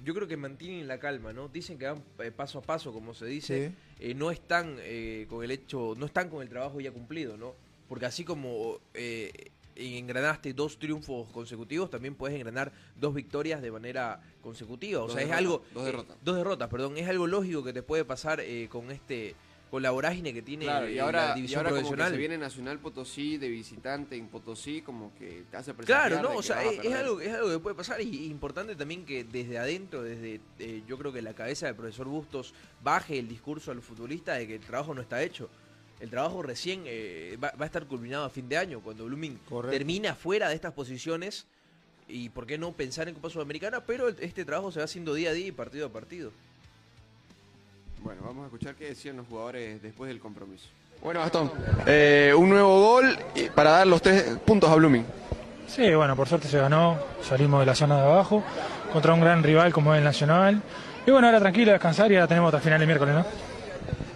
Yo creo que mantienen la calma, ¿no? Dicen que van eh, paso a paso, como se dice. Eh, no están eh, con el hecho, no están con el trabajo ya cumplido, ¿no? Porque así como eh, engranaste dos triunfos consecutivos, también puedes engranar dos victorias de manera consecutiva. O Dos sea, es algo dos eh, derrotas. dos derrotas, perdón, es algo lógico que te puede pasar eh, con este con la vorágine que tiene Claro, y la ahora, y división ahora como que profesional. se viene Nacional Potosí de visitante en Potosí, como que te hace Claro, no, o sea, es, algo, es algo que puede pasar y y importante también que desde adentro, desde eh, yo creo que la cabeza del profesor Bustos baje el discurso a los futbolistas de que el trabajo no está hecho. El trabajo recién eh, va, va a estar culminado a fin de año, cuando Blooming Correcto. termina fuera de estas posiciones y por qué no pensar en Copa Sudamericana, pero este trabajo se va haciendo día a día y partido a partido. Bueno, vamos a escuchar qué decían los jugadores después del compromiso. Bueno, Gastón, eh, un nuevo gol para dar los tres puntos a Blooming. Sí, bueno, por suerte se ganó, salimos de la zona de abajo contra un gran rival como es el Nacional. Y bueno, ahora tranquilo, descansar y ahora tenemos hasta el final el miércoles, ¿no?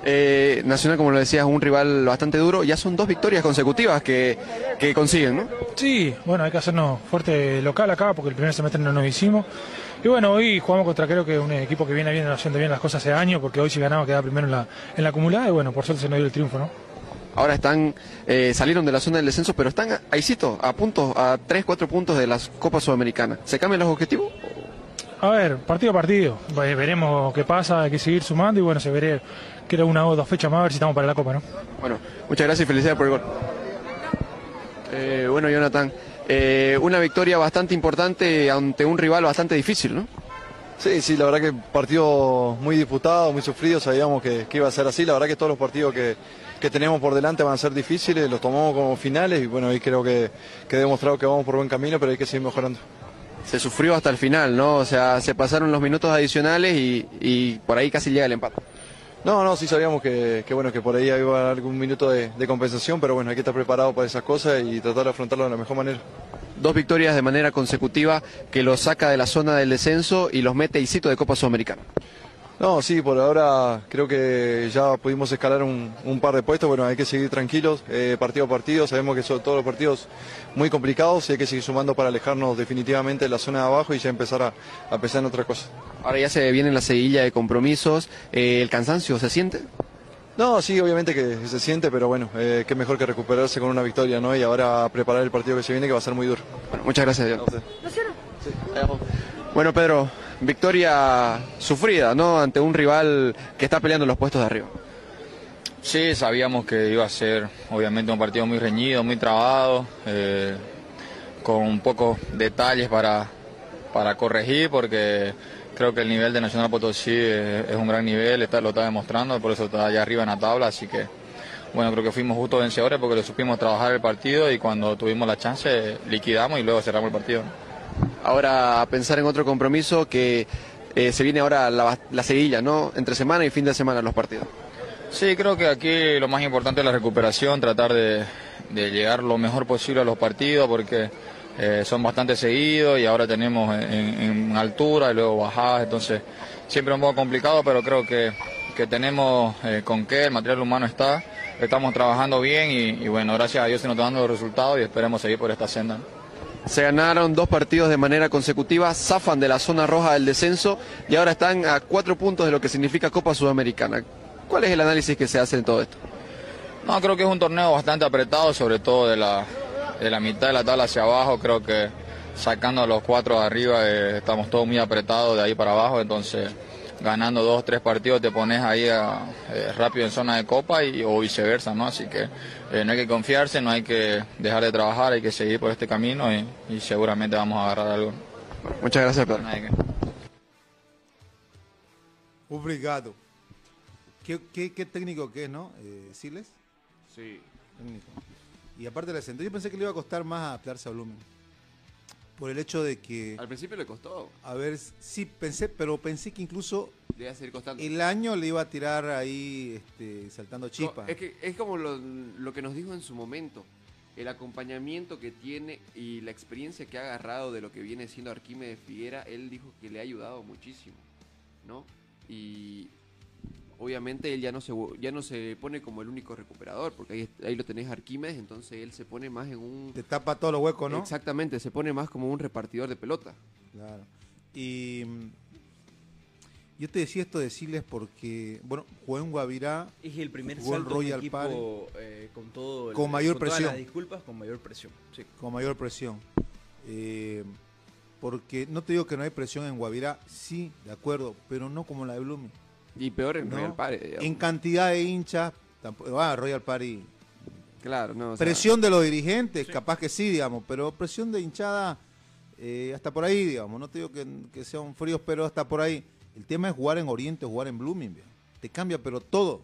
Eh, Nacional, como lo decías, un rival bastante duro. Ya son dos victorias consecutivas que, que consiguen, ¿no? Sí, bueno, hay que hacernos fuerte local acá porque el primer semestre no nos hicimos. Y bueno, hoy jugamos contra creo que un equipo que viene bien, haciendo bien las cosas hace años porque hoy si ganaba quedaba primero en la, en la acumulada y bueno, por suerte se nos dio el triunfo, ¿no? Ahora están, eh, salieron de la zona del descenso, pero están ahí, a puntos, a 3, 4 puntos de las Copas Sudamericanas. ¿Se cambian los objetivos? A ver, partido a partido, Ve- veremos qué pasa, hay que seguir sumando y bueno, se veré, creo una o dos fechas más a ver si estamos para la Copa, ¿no? Bueno, muchas gracias y felicidades por el gol. Eh, bueno, Jonathan, eh, una victoria bastante importante ante un rival bastante difícil, ¿no? Sí, sí, la verdad que partido muy disputado, muy sufrido, sabíamos que, que iba a ser así, la verdad que todos los partidos que, que tenemos por delante van a ser difíciles, los tomamos como finales y bueno, ahí creo que, que he demostrado que vamos por buen camino, pero hay que seguir mejorando. Se sufrió hasta el final, ¿no? O sea, se pasaron los minutos adicionales y, y por ahí casi llega el empate. No, no, sí sabíamos que, que, bueno, que por ahí iba algún minuto de, compensación, pero bueno, hay que estar preparado para esas cosas y tratar de afrontarlo de la mejor manera. Dos victorias de manera consecutiva que los saca de la zona del descenso y los mete a Isito de Copa Sudamericana. No, sí, por ahora creo que ya pudimos escalar un, un par de puestos. Bueno, hay que seguir tranquilos, eh, partido a partido. Sabemos que son todos los partidos muy complicados y hay que seguir sumando para alejarnos definitivamente de la zona de abajo y ya empezar a, a pensar en otra cosa. Ahora ya se viene la seguilla de compromisos. Eh, ¿El cansancio se siente? No, sí, obviamente que se siente, pero bueno, eh, qué mejor que recuperarse con una victoria, ¿no? Y ahora preparar el partido que se viene, que va a ser muy duro. Bueno, muchas gracias, Dios. Bueno, Pedro, victoria sufrida, ¿no? Ante un rival que está peleando los puestos de arriba. Sí, sabíamos que iba a ser obviamente un partido muy reñido, muy trabado, eh, con pocos detalles para, para corregir, porque creo que el nivel de Nacional Potosí es, un gran nivel, está, lo está demostrando, por eso está allá arriba en la tabla, así que bueno, creo que fuimos justos vencedores porque lo supimos trabajar el partido y cuando tuvimos la chance liquidamos y luego cerramos el partido. Ahora a pensar en otro compromiso que eh, se viene ahora la, la ¿no? Entre semana y fin de semana los partidos. Sí, creo que aquí lo más importante es la recuperación, tratar de, de llegar lo mejor posible a los partidos porque eh, son bastante seguidos y ahora tenemos en, altura y luego bajadas, entonces siempre un poco complicado, pero creo que, que tenemos eh, con qué, el material humano está, estamos trabajando bien y, y bueno, gracias a Dios se nos están dando los resultados y esperemos seguir por esta senda. Se ganaron dos partidos de manera consecutiva, zafan de la zona roja del descenso y ahora están a cuatro puntos de lo que significa Copa Sudamericana. ¿Cuál es el análisis que se hace en todo esto? No, creo que es un torneo bastante apretado, sobre todo de la, de la mitad de la tabla hacia abajo, creo que sacando a los cuatro de arriba eh, estamos todos muy apretados de ahí para abajo, entonces ganando dos, tres partidos te pones ahí a- eh, rápido en zona de copa y, o viceversa, ¿no? Así que eh, no hay que confiarse, no hay que dejar de trabajar, hay que seguir por este camino y, y seguramente vamos a agarrar algo. Muchas gracias, que- Obrigado. ¿Qué, qué, qué técnico que es, no? Eh, ¿Siles? Sí. Técnico. Y aparte le sentó. Yo pensé que le iba a costar más adaptarse a Blumen. Por el hecho de que. Al principio le costó. A ver, sí, pensé, pero pensé que incluso Le iba a seguir costando. el año le iba a tirar ahí este, saltando chispas. Es que es como lo, lo que nos dijo en su momento. El acompañamiento que tiene y la experiencia que ha agarrado de lo que viene siendo Arquímedes Figuera, él dijo que le ha ayudado muchísimo, ¿no? Y obviamente él ya no se ya no se pone como el único recuperador, porque ahí, ahí lo tenés Arquímedes, entonces él se pone más en un Te tapa todos los huecos, ¿no? Exactamente, se pone más como un repartidor de pelota. Claro. Y mm, yo te decía esto de Siles porque, bueno, jugó en Guavirá. Es el primer jugó salto Royal equipo Party eh, con todo el- Con mayor presión. las disculpas, con mayor presión. Sí. con mayor presión. Eh, porque no te digo que no hay presión en Guavirá, sí, de acuerdo, pero no como la de Blooming. Y peor en ¿no? Royal Party, digamos. En cantidad de hinchas, tampoco, ah, Royal Party. Claro, no. o sea, Presión de los dirigentes, capaz que sí, digamos, pero presión de hinchada eh, hasta por ahí, digamos. No te digo que, que sean fríos, pero hasta por ahí. El tema es jugar en Oriente jugar en Blooming. Te cambia, pero todo.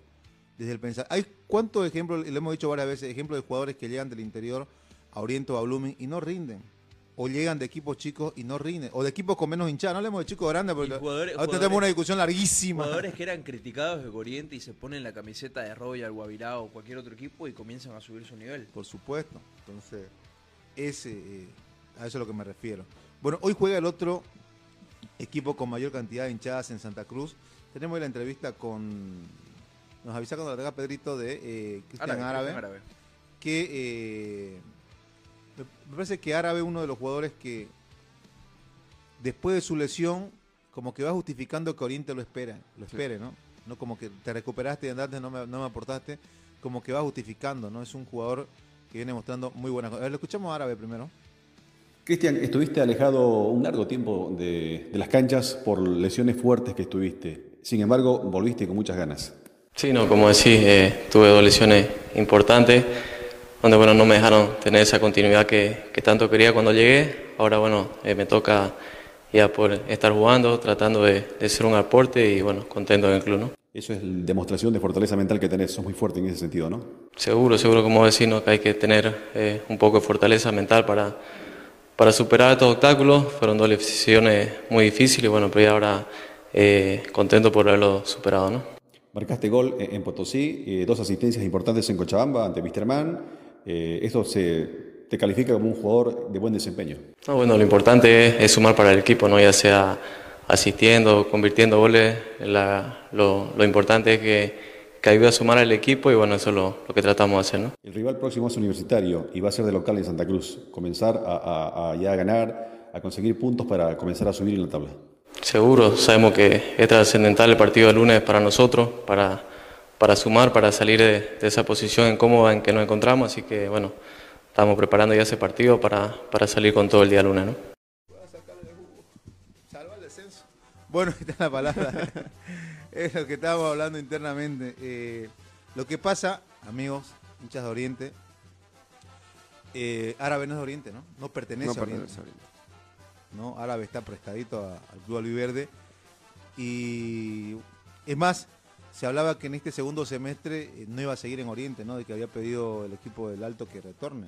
Desde el pensar. Hay cuántos ejemplos, y lo hemos dicho varias veces, ejemplos de jugadores que llegan del interior a Oriente o a Blooming y no rinden. O llegan de equipos chicos y no rinden. O de equipos con menos hinchada. No hablemos de chicos grandes porque ahora tenemos una discusión larguísima. Jugadores que eran criticados de Oriente y se ponen la camiseta de Royal, Guavirá o cualquier otro equipo y comienzan a subir su nivel. Por supuesto. Entonces, ese, eh, a eso es a lo que me refiero. Bueno, hoy juega el otro equipo con mayor cantidad de hinchadas en Santa Cruz. Tenemos hoy la entrevista con. Nos avisa cuando la tenga Pedrito de eh, Cristian Árabe, Árabe. Que eh, me parece que Árabe es uno de los jugadores que después de su lesión, como que va justificando que Oriente lo espera, lo espere, ¿no? No como que te recuperaste y andaste, no me, no me aportaste, como que va justificando, ¿no? Es un jugador que viene mostrando muy buenas cosas. A ver, lo escuchamos a Árabe primero. Cristian, estuviste alejado un largo tiempo de, de las canchas por lesiones fuertes que estuviste. Sin embargo, volviste con muchas ganas. Sí, no, como decís, eh, tuve dos lesiones importantes, donde bueno, no me dejaron tener esa continuidad que, que tanto quería cuando llegué. Ahora bueno, eh, me toca ya por estar jugando, tratando de, de ser un aporte y bueno, contento en el club, ¿no? Eso es demostración de fortaleza mental que tenés. Sos muy fuerte en ese sentido, ¿no? Seguro, seguro, como decís, ¿no? que hay que tener eh, un poco de fortaleza mental para, para superar estos obstáculos. Fueron dos lesiones muy difíciles, bueno, pero ya ahora eh, contento por haberlo superado, ¿no? Marcaste gol en en Potosí, eh, dos asistencias importantes en Cochabamba ante Wisterman. Eh, esto se, te califica como un jugador de buen desempeño. No, bueno, lo importante es, es sumar para el equipo, ¿no? ya sea asistiendo, convirtiendo goles. La- lo, lo importante es que, que ayude a sumar al equipo y bueno, eso es lo, lo que tratamos de hacer. ¿no? El rival próximo es Universitario y va a ser de local en Santa Cruz. Comenzar a, a- a ya ganar, a conseguir puntos para comenzar a subir en la tabla. Seguro, sabemos que es trascendental el partido del lunes para nosotros, para, para sumar, para salir de, de esa posición incómoda en que nos encontramos, así que bueno, estamos preparando ya ese partido para, para salir con todo el día lunes. ¿no? Salva el descenso. Bueno, ahí está la palabra. es lo que estábamos hablando internamente. Eh, lo que pasa, amigos, hinchas de Oriente, eh, Árabe no es de Oriente, ¿no? No pertenece, No a, Oriente. pertenece a Oriente. ¿no? Árabe está prestadito a- al Club Alviverde. Y es más, se hablaba que en este segundo semestre eh, no iba a seguir en Oriente, ¿no? De que había pedido el equipo del Alto que retorne.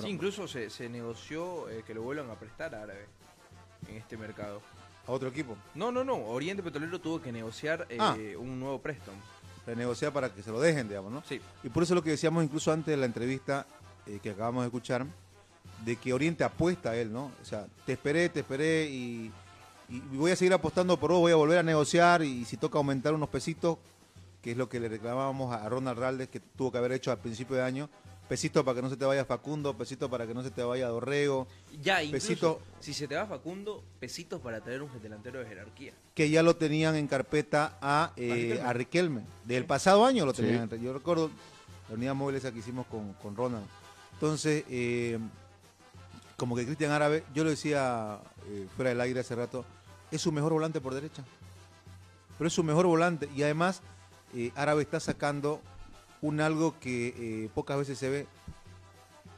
Sí, incluso se, se negoció eh, que lo vuelvan a prestar a Árabe en este mercado. ¿A otro equipo? No, no, no. Oriente Petrolero tuvo que negociar eh, Ah. un nuevo préstamo. renegociar para que se lo dejen, digamos, ¿no? Sí. Y por eso lo que decíamos incluso antes de la entrevista eh, que acabamos de escuchar, de que Oriente apuesta a él, ¿no? O sea, te esperé, te esperé y, y voy a seguir apostando por vos, voy a volver a negociar y si toca aumentar unos pesitos, que es lo que le reclamábamos a Ronald Raldes, que tuvo que haber hecho al principio de año, pesitos para que no se te vaya Facundo, pesitos para que no se te vaya Dorrego, Ya, incluso, Pesito. si se te va Facundo, pesitos para traer un delantero de jerarquía. que ya lo tenían en carpeta a, eh, Riquelme. a Riquelme. Del pasado año lo Sí. tenían. Yo recuerdo la unidad móvil esa que hicimos con, con Ronald. Entonces, eh, como que Cristian Árabe, yo lo decía eh, fuera del aire hace rato, es su mejor volante por derecha. Pero es su mejor volante y además eh, Árabe está sacando un algo que eh, pocas veces se ve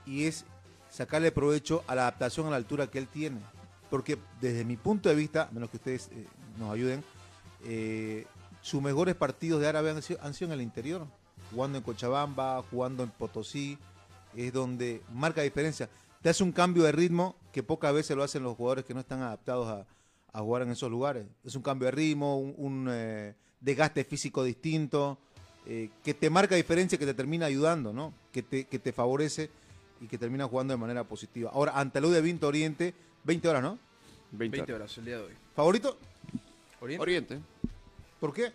y es sacarle provecho a la adaptación a la altura que él tiene. Porque desde mi punto de vista, a menos que ustedes eh, nos ayuden, eh, sus mejores partidos de Árabe han sido, han sido en el interior, jugando en Cochabamba, jugando en Potosí, es donde marca diferencia. Te hace un cambio de ritmo que pocas veces lo hacen los jugadores que no están adaptados a, a jugar en esos lugares. Es un cambio de ritmo, un, un, eh, desgaste físico distinto, eh, que te marca diferencia, que te termina ayudando, ¿no? Que te, que te favorece y que termina jugando de manera positiva. Ahora, ante la U de Vinto Oriente, 20 horas, ¿no? 20, 20 horas el día de hoy. ¿Favorito? Oriente. Oriente. ¿Por qué?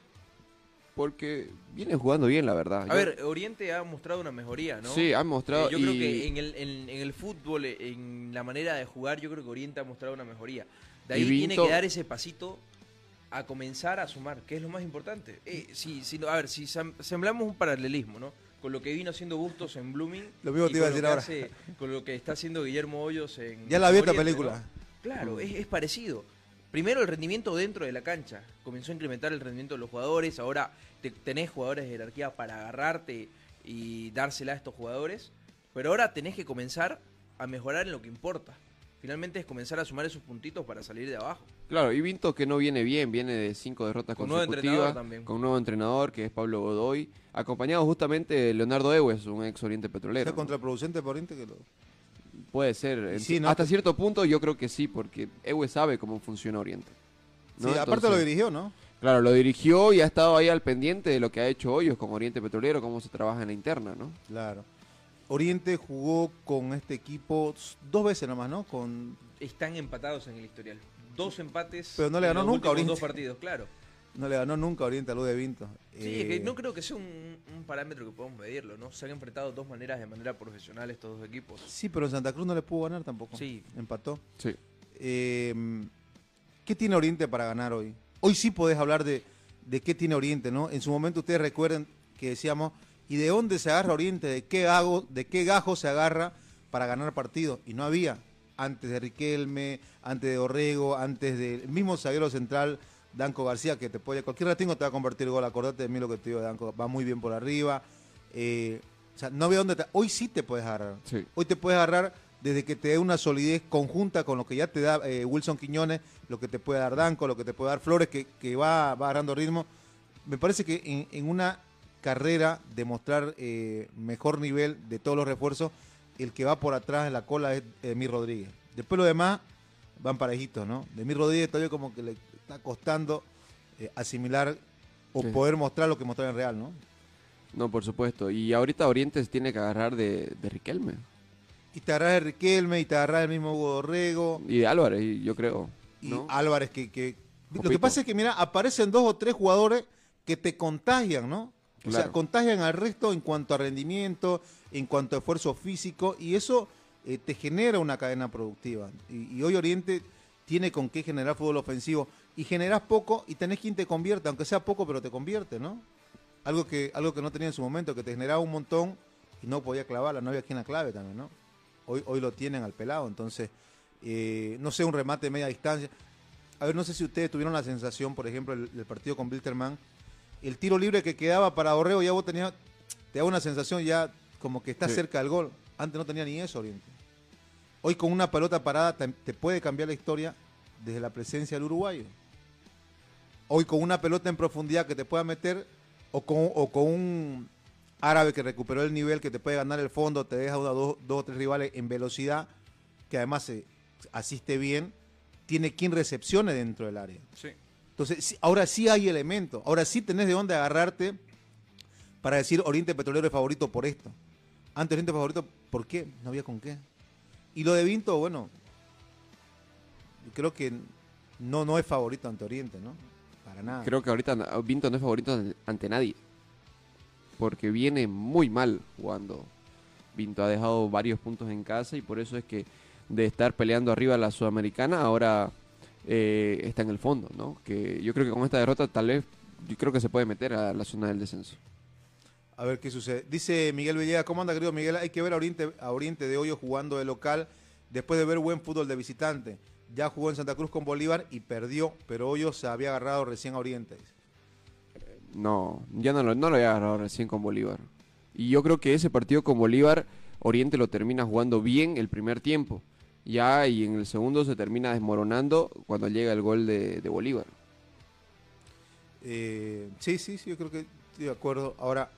Porque viene jugando bien, la verdad. A Yo- ver, Oriente ha mostrado una mejoría, ¿no? Sí, ha mostrado Eh, yo creo y- que en el, en, en el fútbol, en la manera de jugar, yo creo que Oriente ha mostrado una mejoría. De ahí tiene que dar ese pasito a comenzar a sumar, que es lo más importante. Eh, si, a ver, si sem- semblamos un paralelismo, ¿no? Con lo que vino haciendo Bustos en Blooming. Lo mismo te iba a con decir lo que ahora. hace- con lo que está haciendo Guillermo Hoyos en. Ya la vi esta película. ¿no? Claro, es, es parecido. Primero el rendimiento dentro de la cancha. Comenzó a incrementar el rendimiento de los jugadores. Ahora te- tenés jugadores de jerarquía para agarrarte y dársela a estos jugadores. Pero ahora tenés que comenzar a mejorar en lo que importa. Finalmente es comenzar a sumar esos puntitos para salir de abajo. Claro, y Vinto que no viene bien, viene de cinco derrotas Con nuevo entrenador consecutivas, también. con un nuevo entrenador que es Pablo Godoy, acompañado justamente de Leonardo Ewes, un ex Oriente Petrolero. ¿Sea ¿no? contraproducente para Oriente que lo... Puede ser, en- sí, ¿no? hasta cierto punto yo creo que sí, porque Ewes sabe cómo funciona Oriente. ¿no? Sí, aparte Entonces- lo dirigió, ¿no? Claro, lo dirigió y ha estado ahí al pendiente de lo que ha hecho Hoyos con Oriente Petrolero, cómo se trabaja en la interna, ¿no? Claro. Oriente jugó con este equipo dos veces nomás, ¿no? Con Están empatados en el historial. Dos empates. Pero no le en ganó los nunca Oriente. dos partidos, claro. no le ganó nunca a Oriente a Luz de Vinto. Sí, es Eh, que no creo que sea un, un parámetro que podamos medirlo, ¿no? Se han enfrentado de dos maneras de manera profesional estos dos equipos. Sí, pero en Santa Cruz no le pudo ganar tampoco. Sí. Empató. Sí. Eh, ¿Qué tiene Oriente para ganar hoy? Hoy sí podés hablar de, de qué tiene Oriente, ¿no? En su momento ustedes recuerden que decíamos, ¿y de dónde se agarra Oriente? ¿De qué, gago, de qué gajo se agarra para ganar partidos? Y no había. Antes de Riquelme, antes de Orrego, antes del mismo zaguero central, Danco García, que te puede, cualquier ratingo te va a convertir gol. Acordate de mí lo que te digo Danco, va muy bien por arriba. Eh, o sea, no veo dónde te- Hoy sí te puedes agarrar. Sí. Hoy te puedes agarrar desde que te dé una solidez conjunta con lo que ya te da eh, Wilson Quiñones, lo que te puede dar Danco, lo que te puede dar Flores, que, que va, va agarrando ritmo. Me parece que en, en una carrera de mostrar eh, mejor nivel de todos los refuerzos, el que va por atrás en la cola es Emir Rodríguez. Después lo demás van parejitos, ¿no? Emir Rodríguez todavía como que le está costando eh, asimilar o Sí. poder mostrar lo que mostró en Real, ¿no? No, por supuesto. Y ahorita Oriente se tiene que agarrar de, de Riquelme Y te agarras de Riquelme y te agarras del mismo Hugo Dorrego. y de Álvarez, yo creo. y ¿no? Álvarez que, que- lo que pasa es que mira aparecen dos o tres jugadores que te contagian no o sea contagian al resto en cuanto a rendimiento en cuanto a esfuerzo físico y eso eh, te genera una cadena productiva. Y, y hoy Oriente tiene con qué generar fútbol ofensivo. Y generas poco y tenés quien te convierte aunque sea poco pero te convierte no algo que algo que no tenía en su momento que te generaba un montón y no podía clavarla no había quien la clave también no hoy hoy lo tienen al pelado entonces eh, no sé un remate de media distancia. A ver, no sé si ustedes tuvieron la sensación, por ejemplo, el, el partido con Bilterman, el tiro libre que quedaba para Orrego, ya vos tenías, te da una sensación ya como que está Sí. cerca del gol. Antes no tenía ni eso, Oriente. Hoy con una pelota parada te, te puede cambiar la historia desde la presencia del uruguayo. Hoy con una pelota en profundidad que te pueda meter, o con, o con un árabe que recuperó el nivel, que te puede ganar el fondo, te deja una, dos, dos o tres rivales en velocidad, que además se asiste bien, tiene quien recepcione dentro del área. Sí. Entonces, ahora sí hay elementos. Ahora sí tenés de dónde agarrarte para decir Oriente Petrolero es favorito por esto. Antes Oriente favorito, ¿por qué? No había con qué. Y lo de Vinto, bueno, creo que no, no es favorito ante Oriente, ¿no? Para nada. Creo que ahorita Vinto no es favorito ante nadie. Porque viene muy mal jugando. Vinto ha dejado varios puntos en casa y por eso es que de estar peleando arriba la Sudamericana, ahora eh, está en el fondo, ¿no? Que yo creo que con esta derrota tal vez, yo creo que se puede meter a la zona del descenso. A ver qué sucede. Dice Miguel Villegas, ¿cómo anda, querido Miguel? Hay que ver a Oriente, a Oriente de Hoyo jugando de local después de ver buen fútbol de visitante. Ya jugó en Santa Cruz con Bolívar y perdió, pero Hoyo se había agarrado recién a Oriente. dice. No, ya no lo, no lo había agarrado recién con Bolívar. Y yo creo que ese partido con Bolívar, Oriente lo termina jugando bien el primer tiempo. Ya, y en el segundo se termina desmoronando cuando llega el gol de, de Bolívar. Eh, sí, sí, sí, yo creo que estoy de acuerdo. Ahora,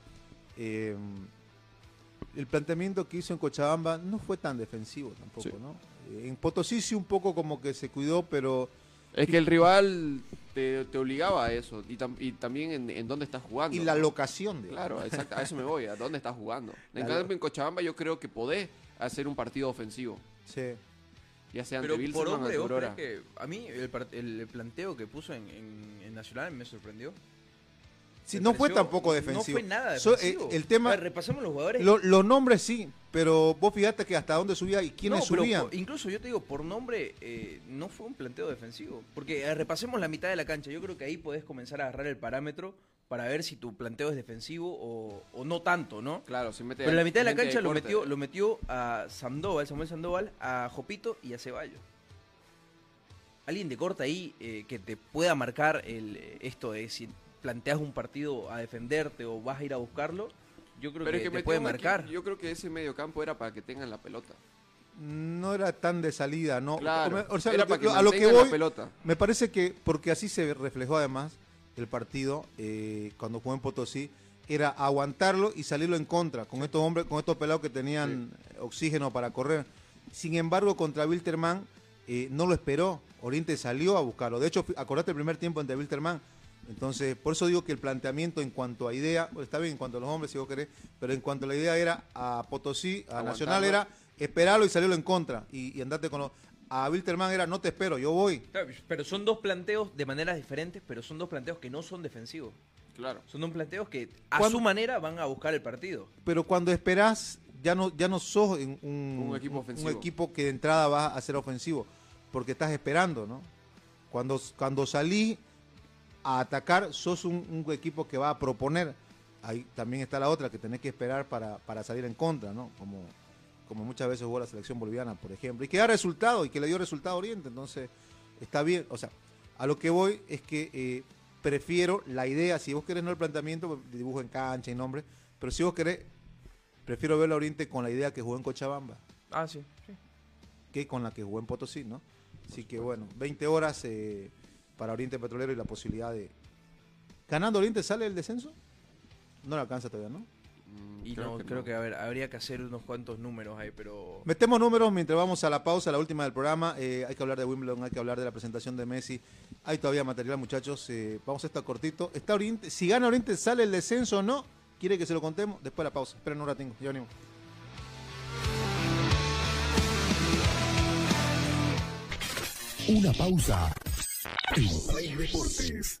eh, el planteamiento que hizo en Cochabamba no fue tan defensivo tampoco, Sí. ¿no? En Potosí sí un poco como que se cuidó, pero Es que el rival te, te obligaba a eso. Y, tam- y también en, en dónde estás jugando. y la locación de Claro, exacto, a eso me voy, a dónde estás jugando. En cambio, en Cochabamba yo creo que podés hacer un partido ofensivo. Sí. Ya sea ante Pero por Wilstermann o hombre, ante ¿vos crees que a mí el, planteo que puso en, en- en Nacional me sorprendió? Sí, Me no fue tampoco defensivo. No fue nada So- eh, defensivo. el tema- ver, repasemos los jugadores. Lo- los nombres sí, pero vos fíjate que hasta dónde subía y quiénes No, subían. por- incluso yo te digo, por nombre, eh, no fue un planteo defensivo. Porque eh, repasemos la mitad de la cancha. Yo creo que ahí podés comenzar a agarrar el parámetro para ver si tu planteo es defensivo o, o no tanto, ¿no? Claro, si mete Pero en la mitad de la cancha lo metió, lo metió a Sandoval, Samuel Sandoval, a Jopito y a Ceballos. Alguien de corta ahí eh, que te pueda marcar el, eh, esto de si planteas un partido a defenderte o vas a ir a buscarlo, yo creo Pero que, es que te puede marcar. Yo creo que ese medio campo era para que tengan la pelota. No era tan de salida, ¿no? Claro, O sea, era lo para que- a lo que voy, pelota. me parece que, porque así se reflejó además el partido eh, cuando jugó en Potosí, era aguantarlo y salirlo en contra, con estos hombres, con estos pelados que tenían oxígeno para correr. Sin embargo, contra Wilterman eh, no lo esperó. Oriente salió a buscarlo. De hecho, acordate el primer tiempo ante Wilterman. Entonces, por eso digo que el planteamiento en cuanto a idea, está bien en cuanto a los hombres, si vos querés, pero en cuanto a la idea era a Potosí, a Aguantarlo. Nacional era esperarlo y salirlo en contra y, y andarte con los... A Wilterman era no te espero, yo voy. Claro, Pero son dos planteos de maneras diferentes, pero son dos planteos que no son defensivos. Claro. Son dos planteos que a ¿Cuándo- su manera van a buscar el partido. Pero cuando esperás, ya no, ya no sos en un, Un equipo ofensivo. un equipo que de entrada va a ser ofensivo, porque estás esperando, ¿no? Cuando, cuando salí a atacar, sos un, un equipo que va a proponer. Ahí también está la otra, que tenés que esperar para, para salir en contra, ¿no? Como, como muchas veces jugó la selección boliviana, por ejemplo. Y que da resultado, y que le dio resultado a Oriente, entonces está bien. O sea, a lo que voy es que eh, prefiero la idea, si vos querés no el planteamiento, pues, dibujo en cancha y nombre, pero si vos querés, prefiero verlo a Oriente con la idea que jugó en Cochabamba, Ah, sí. sí. que con la que jugó en Potosí, ¿no? Así que bueno, 20 horas eh, para Oriente Petrolero y la posibilidad de... ¿Ganando Oriente sale el descenso? No le alcanza todavía, ¿no? Mm, Y creo no, que creo no. que a ver, habría que hacer unos cuantos números ahí, pero. Metemos números mientras vamos a la pausa, la última del programa. Eh, hay que hablar de Wimbledon, hay que hablar de la presentación de Messi. Hay todavía material, muchachos. Eh, vamos a estar cortito. Está Oriente, si gana Oriente, ¿sale el descenso o no? ¿Quiere que se lo contemos? Después de la pausa. Esperen un ratingo, ya venimos. Una pausa. En Deportes.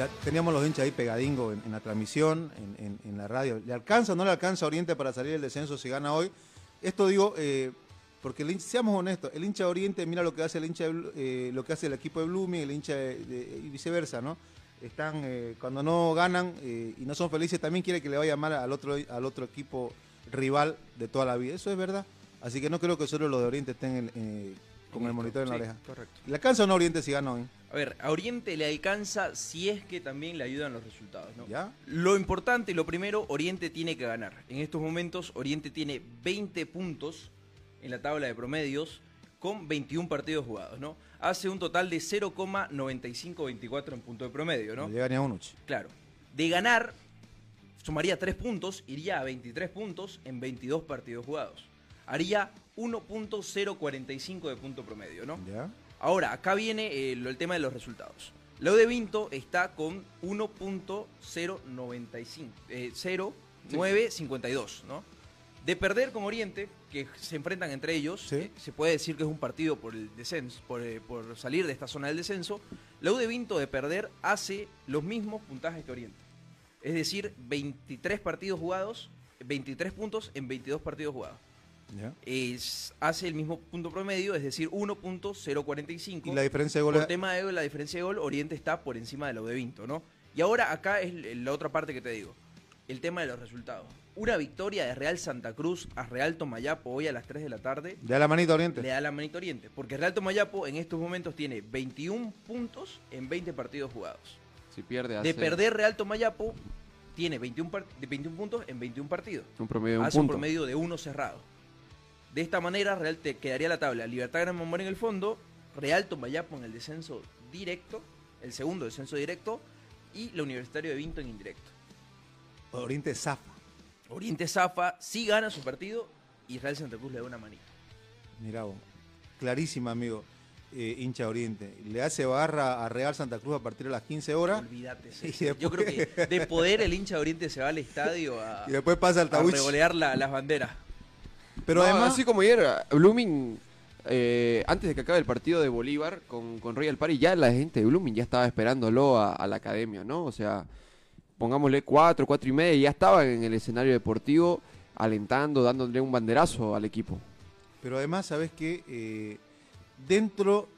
Ya teníamos los hinchas ahí pegadingo en, la transmisión, en, la radio. ¿Le alcanza o no le alcanza a Oriente para salir el descenso si gana hoy? Esto digo, eh, porque seamos honestos, el hincha de Oriente mira lo que hace el hincha de eh, lo que hace el equipo de Blooming, el hincha y viceversa, ¿no? Están eh, cuando no ganan y no son felices, también quiere que le vaya mal al otro al otro equipo rival de toda la vida. Eso es verdad. Así que no creo que solo los de Oriente estén con el monitor en la Sí, oreja. correcto. ¿Le alcanza o no Oriente si gana hoy? A ver, a Oriente le alcanza si es que también le ayudan los resultados, ¿no? ¿Ya? Lo importante, lo primero, Oriente tiene que ganar. En estos momentos, Oriente tiene 20 puntos en la tabla de promedios con 21 partidos jugados, ¿no? Hace un total de 0,9524 en punto de promedio, ¿no? No llega ni a uno. Claro. De ganar, sumaría 3 puntos, iría a 23 puntos en 22 partidos jugados. Haría 1.045 de punto promedio, ¿no? ¿Ya? Ahora, acá viene eh, el tema de los resultados. La U de Vinto está con 1.095, eh, 0.952, ¿no? De perder con Oriente, que se enfrentan entre ellos, eh, se puede decir que es un partido por el descenso, por, eh, por salir de esta zona del descenso. La U de Vinto de perder hace los mismos puntajes que Oriente. Es decir, 23 partidos jugados, 23 puntos en 22 partidos jugados. Es, hace el mismo punto promedio, es decir, 1.045. ¿Y la diferencia de Por goles? tema de la diferencia de gol, Oriente está por encima de la de Vinto, ¿no? Y ahora acá es la otra parte que te digo. El tema de los resultados. Una victoria de Real Santa Cruz a Real Tomayapo hoy a las 3 de la tarde ¿Le da la manita a Oriente? le da la manito a Oriente. Porque Real Tomayapo en estos momentos tiene 21 puntos en 20 partidos jugados. Si pierde De perder Real Tomayapo, tiene 21, par- de 21 puntos en 21 partidos. un promedio de un Hace un punto. promedio de uno cerrado. De esta manera, Real te quedaría la tabla. Libertad Gran Mamor en el fondo, Real Tomayapo en el descenso directo, el segundo descenso directo, y la Universitario de Vinto en indirecto. Oriente zafa. Oriente Zafa sí gana su partido y Real Santa Cruz le da una manita. Mira vos. Clarísima, amigo. eh, hincha Oriente. Le hace barra a Real Santa Cruz a partir de las 15 horas. Olvídate. Yo creo que de poder el hincha de Oriente se va al estadio a, Y después pasa al a revolear la- las banderas. Pero No, además. Así como ayer, Blooming, eh, antes de que acabe el partido de Bolívar con, con Royal Party, ya la gente de Blooming ya estaba esperándolo a, a la academia, ¿no? O sea, pongámosle cuatro, cuatro y media, y ya estaban en el escenario deportivo alentando, dándole un banderazo al equipo. Pero además, ¿sabes qué? Eh, dentro,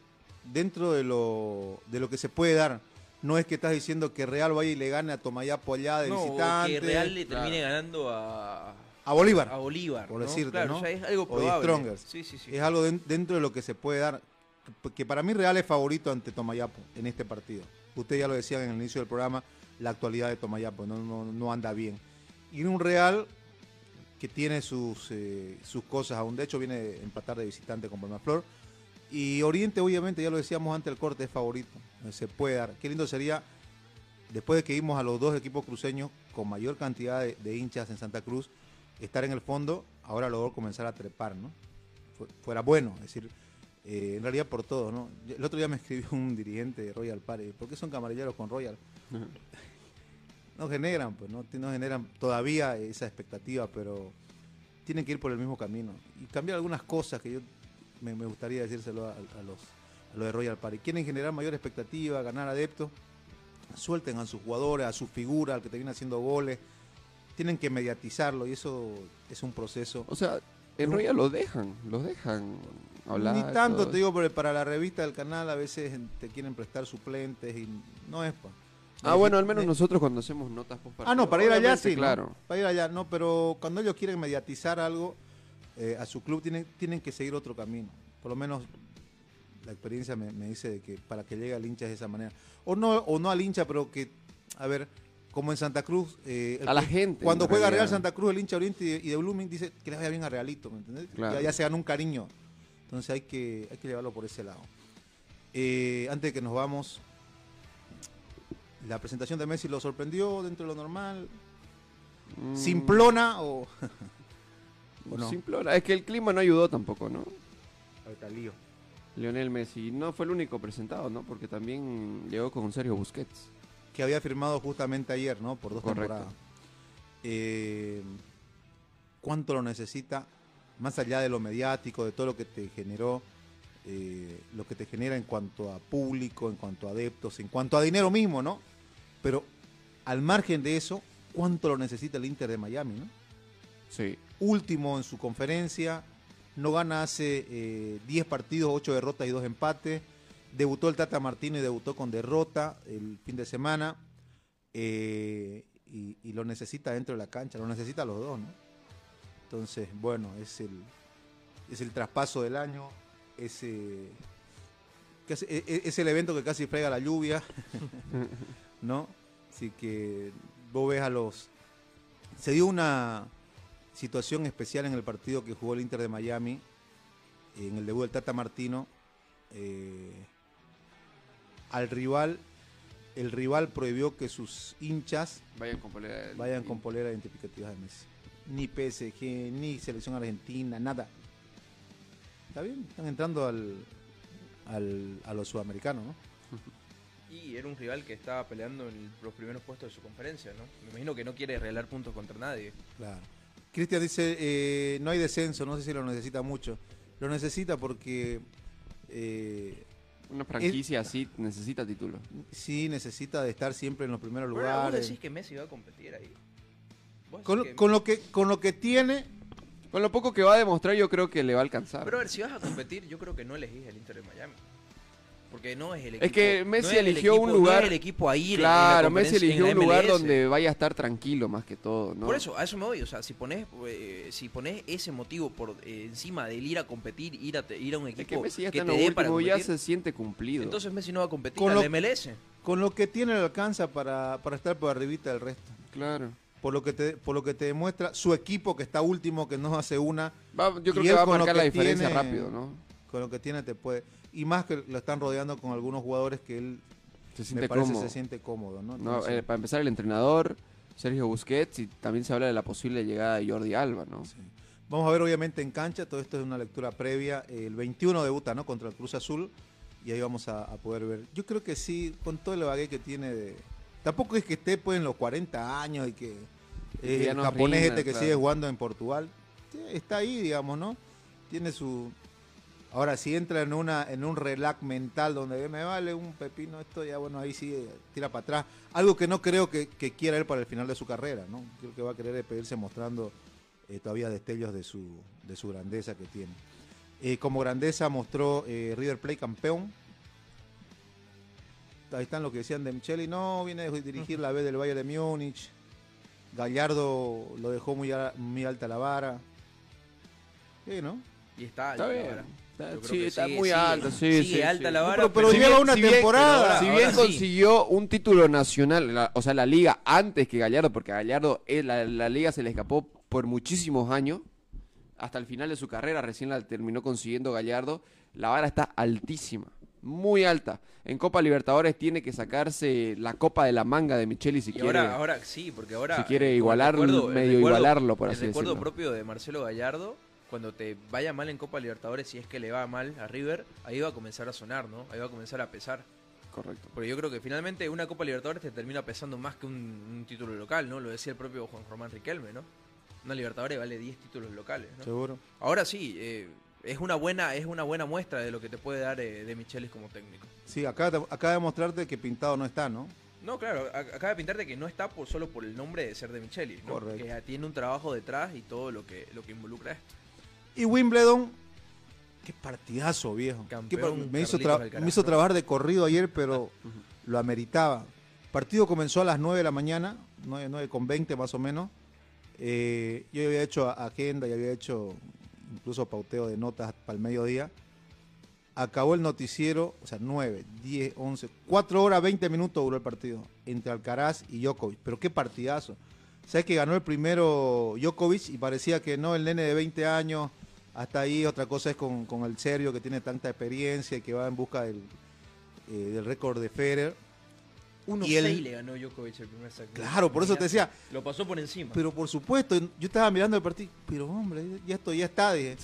dentro de, lo, de lo que se puede dar, no es que estás diciendo que Real vaya y le gane a Tomayapo allá de No, visitante. que Real le termine ganando a, A Bolívar. a Bolívar. por ¿no? decirte, es algo O de probable. Strongers. Sí, sí, sí. Es algo den- dentro de lo que se puede dar. Que- para mí Real es favorito ante Tomayapo en este partido. Ustedes ya lo decían en el inicio del programa, la actualidad de Tomayapo no, no, no anda bien. Y un Real que tiene sus, eh, sus cosas aún. De hecho, viene a empatar de visitante con Palmaflor. Y Oriente, obviamente, ya lo decíamos antes del corte, es favorito. Se puede dar. Qué lindo sería, después de que vimos a los dos equipos cruceños con mayor cantidad de, de hinchas en Santa Cruz, estar en el fondo, ahora luego comenzar a trepar, ¿no? Fu- Fuera bueno, es decir, eh, en realidad por todo, ¿no? El otro día me escribió un dirigente de Royal Party, ¿por qué son camarilleros con Royal? no generan, pues, ¿no? no generan todavía esa expectativa, pero tienen que ir por el mismo camino y cambiar algunas cosas que yo me, me gustaría decírselo a, a los, a los de Royal Party. Quieren generar mayor expectativa, ganar adeptos, suelten a sus jugadores, a su figura, al que te viene haciendo goles, tienen que mediatizarlo y eso es un proceso. O sea, en No. Royal los dejan, los dejan hablar. Ni tanto, te digo, porque para la revista del canal a veces te quieren prestar suplentes y no es pa. Ah, bueno, al menos Ne- nosotros cuando hacemos notas post Ah, no, para ir allá sí, ¿no? claro. Para ir allá, no, pero cuando ellos quieren mediatizar algo eh, a su club tienen, tienen que seguir otro camino. Por lo menos la experiencia me, me dice de que para que llegue al hincha es de esa manera. O no, o no al hincha, pero que, a ver, como en Santa Cruz. eh, el A la gente, Cuando juega Real. Santa Cruz, el hincha Oriente y de, y de Blooming dice que le vaya bien a Realito, ¿me entendés? Claro. Ya, ya se gana un cariño. Entonces hay que, hay que llevarlo por ese lado. Eh, antes de que nos vamos, la presentación de Messi lo sorprendió dentro de lo normal. Mm, ¿Simplona o.? ¿O no? Simplona. Es que el clima no ayudó tampoco, ¿no? Ahorita lío. Lionel Messi no fue el único presentado, ¿no? Porque también llegó con Sergio Busquets. Que había firmado justamente ayer, ¿no? Por dos Correcto. temporadas. Eh, ¿Cuánto lo necesita? Más allá de lo mediático, de todo lo que te generó, eh, lo que te genera en cuanto a público, en cuanto a adeptos, en cuanto a dinero mismo, ¿no? Pero al margen de eso, ¿cuánto lo necesita el Inter de Miami, ¿no? Sí. último en su conferencia, no gana hace eh, 10 partidos, 8 derrotas y 2 empates. Debutó el Tata Martino y debutó con derrota el fin de semana. eh, y, lo necesita dentro de la cancha, lo necesita los dos, ¿no? Entonces, bueno, es el, es el traspaso del año, es, eh, e- e- es el evento que casi frega la lluvia, ¿no? Así que vos ves a los... Se dio una situación especial en el partido que jugó el Inter de Miami, en el debut del Tata Martino. eh, al rival, el rival prohibió que sus hinchas Vayan con polera. vayan con polera identificativa de Messi. Ni PSG, ni selección argentina, nada. Está bien, están entrando al, al- a los sudamericanos, ¿no? Y era un rival que estaba peleando en los primeros puestos de su conferencia, ¿no? Me imagino que no quiere regalar puntos contra nadie. Claro. Cristian dice, eh, no hay descenso, no sé si lo necesita mucho. Lo necesita porque eh, Una franquicia así necesita título. sí necesita de estar siempre en los primeros vos lugares. decís que Messi va a competir ahí. Vos Con, lo- que- con lo que, con lo que tiene, Con lo poco que va a demostrar, yo creo que le va a alcanzar. Pero a ver, si vas a competir, yo creo que no elegís el Inter de Miami. Porque no es el equipo. es que no Messi es el eligió equipo- un no lugar. es el equipo a ir en- en la Claro, Messi eligió en un lugar donde vaya a estar tranquilo más que todo, ¿no? Por eso, a eso me voy. O sea, si pones, eh, si pones ese motivo por eh, encima del ir a competir, ir a, ir a un Es equipo que Messi ya que en te lo dé para último, ya competir, se siente cumplido. entonces Messi no va a competir Con lo- la MLS. con lo que tiene le alcanza para, para estar por arribita del resto. claro. Por lo que te, por lo que te demuestra su equipo que está último, que no hace una. Va- yo creo que va a marcar la diferencia tiene- rápido, ¿no? Con lo que tiene te puede. Y más que lo están rodeando con algunos jugadores que él Se me siente parece cómodo. se siente cómodo, ¿no? Eh, para empezar, el entrenador, Sergio Busquets, y también se habla de la posible llegada de Jordi Alba, ¿no? Vamos a ver obviamente en cancha, todo esto es una lectura previa. El 21 debuta, ¿no? Contra el Cruz Azul. Y ahí vamos a, a poder ver. Yo creo que sí, con todo el bagué que tiene de. Tampoco es que esté pues en los 40 años y que, eh, el japonés este que claro. sigue jugando en Portugal. sí, Está ahí, digamos, ¿no? Tiene su. Ahora, si entra en una en un relax mental donde me vale un pepino esto, ya bueno, ahí sí eh, tira para atrás. Algo que no creo que, que quiera él para el final de su carrera, ¿no? Creo que va a querer es pedirse mostrando eh, todavía destellos de su, de su grandeza que tiene. Eh, como grandeza mostró eh, River Plate campeón. Ahí están lo que decían de Micheli, no, viene a dirigir la B del Bayern de Múnich. Gallardo lo dejó muy, a- muy alta la vara. Sí, ¿no? Y está Está bien. vara. Sí, está sigue- muy sigue- alto, sí, sigue sí, alta sí. la vara. pero- pero Si lleva bien- una si temporada. ahora- si bien sí. consiguió un título nacional, la- o sea, la liga antes que Gallardo, porque a Gallardo eh, la, la liga se le escapó por muchísimos años, hasta el final de su carrera, recién la terminó consiguiendo Gallardo, la vara está altísima, muy alta. En Copa Libertadores tiene que sacarse la copa de la manga de Micheli si Y quiere. ahora, ahora sí, porque ahora. si quiere eh, el igualar- recuerdo- el medio recuerdo- igualarlo, por el así recuerdo decirlo. propio de Marcelo Gallardo, cuando te vaya mal en Copa Libertadores, si es que le va mal a River, ahí va a comenzar a sonar, ¿no? Ahí va a comenzar a pesar. Correcto. Porque yo creo que finalmente una Copa Libertadores te termina pesando más que un, un título local, ¿no? Lo decía el propio Juan Román Riquelme, ¿no? Una Libertadores vale 10 títulos locales, ¿no? Seguro. Ahora sí, eh, es una buena es una buena muestra de lo que te puede dar eh, de Michelis como técnico. Sí, acaba de, acaba de mostrarte que pintado no está, ¿no? No, claro, acaba de pintarte que no está por, solo por el nombre de ser de Michelis, ¿no? Correcto. Que tiene un trabajo detrás y todo lo que lo que involucra esto. Y Wimbledon, qué partidazo, viejo. Campeón me, hizo trabajar de corrido ayer, pero lo ameritaba. partido comenzó a las 9 de la mañana, 9, 9 con 20 más o menos. Eh, yo había hecho agenda y había hecho incluso pauteo de notas para el mediodía. Acabó el noticiero, o sea, 9, 10, 11, 4 horas 20 minutos duró el partido entre Alcaraz y Djokovic. Pero qué partidazo. ¿Sabes que ganó el primero Djokovic y parecía que no, el nene de 20 años, hasta ahí otra cosa es con, con el serbio que tiene tanta experiencia y que va en busca del, eh, del récord de Federer. 1-6 Y el- le ganó Djokovic el primer saque. Claro, por eso te decía. Lo pasó por encima. Pero por supuesto, yo estaba mirando el partido, pero hombre, ya esto ya está. dije.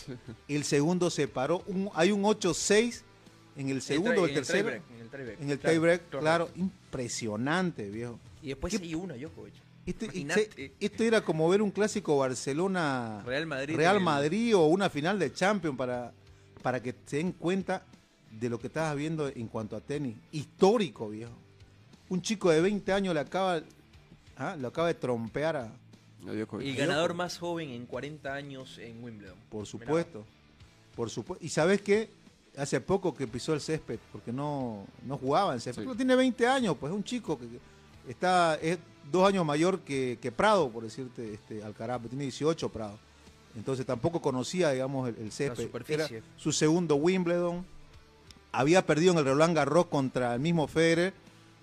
El segundo se paró, un- hay un 8-6 en el segundo o el tercero. en el tiebreak, En el claro, tiebreak, claro, impresionante, viejo. Y después ¿Qué- 6-1 Djokovic. Se- esto era como ver un clásico Barcelona Real Madrid. Real Madrid o una final de Champions para, para que se den cuenta de lo que estabas viendo en cuanto a tenis. Histórico, viejo. Un chico de 20 años le acaba, ah, lo acaba de trompear a. El ganador más joven en 40 años en Wimbledon. Por supuesto. Por supuesto. Y sabes qué? Hace poco que pisó el césped, porque no, no jugaba en césped. Sí. Pero Tiene 20 años, pues es un chico que que está, es dos años mayor que, que Prado, por decirte, este, Alcaraz, tiene 18 Prado. Entonces tampoco conocía, digamos, el, el césped. superficie. Era su segundo Wimbledon. Había perdido en el Roland Garros contra el mismo Federer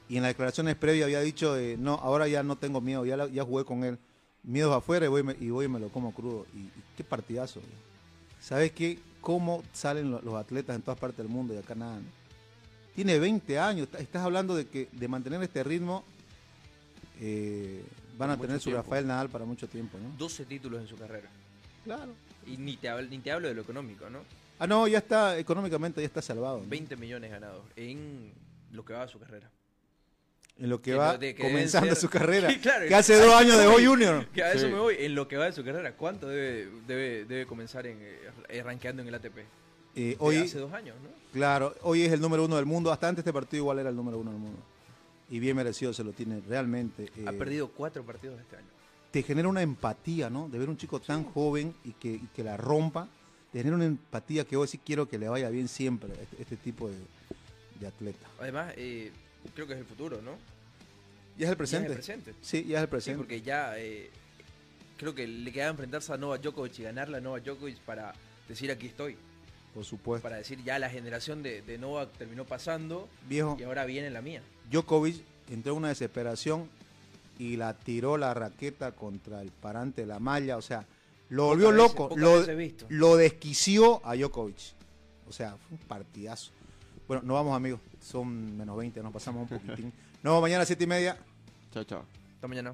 y en las declaraciones previas había dicho, eh, no, ahora ya no tengo miedo, ya, la- ya jugué con él. Miedos afuera y voy, y me- y voy y me lo como crudo. Y, y qué partidazo. güey. ¿Sabes qué? ¿Cómo salen lo- los atletas en todas partes del mundo y acá nada? ¿no? Tiene 20 años. está- Estás hablando de que de mantener este ritmo eh, van a tener su tiempo. Rafael Nadal para mucho tiempo, ¿no? 12 títulos en su carrera. Claro. Y ni te, hablo, ni te hablo de lo económico, ¿no? Ah, no, ya está, económicamente ya está salvado. ¿no? 20 millones ganados en lo que va a su carrera. En lo que, Que va de que comenzando ser- su carrera. Sí, claro, que hace dos años dejó voy. Junior. Que a eso Sí. me voy. En lo que va de su carrera, ¿cuánto debe, debe, debe comenzar en eh, rankeando en el ATP? Eh, De hoy, hace dos años, ¿no? Claro, hoy es el número uno del mundo. Hasta antes de este partido igual era el número uno del mundo. Y bien merecido se lo tiene realmente. Ha eh, perdido cuatro partidos este año. Te genera una empatía, ¿no? De ver un chico tan joven y que, y que la rompa. Te genera una empatía que hoy sí quiero que le vaya bien siempre a este, este tipo de, de atleta. Además, eh, creo que es el futuro, ¿no? ¿Ya es el Ya es presente? el presente. Sí, ya es el Sí, presente. porque ya eh, creo que le queda enfrentarse a Novak Djokovic y ganarle a Novak Djokovic para decir aquí estoy. Por supuesto. Para decir ya la generación de, de Novak terminó pasando Viejo, y ahora viene la mía. Djokovic entró en una desesperación y la tiró la raqueta contra el parante de la malla. O sea, lo volvió loco. lo desquició a Djokovic. O sea, fue un partidazo. Bueno, nos vamos, amigos. Son menos 20, nos pasamos un poquitín. Nos vemos mañana a 7 y media. Chao, chao. Hasta mañana.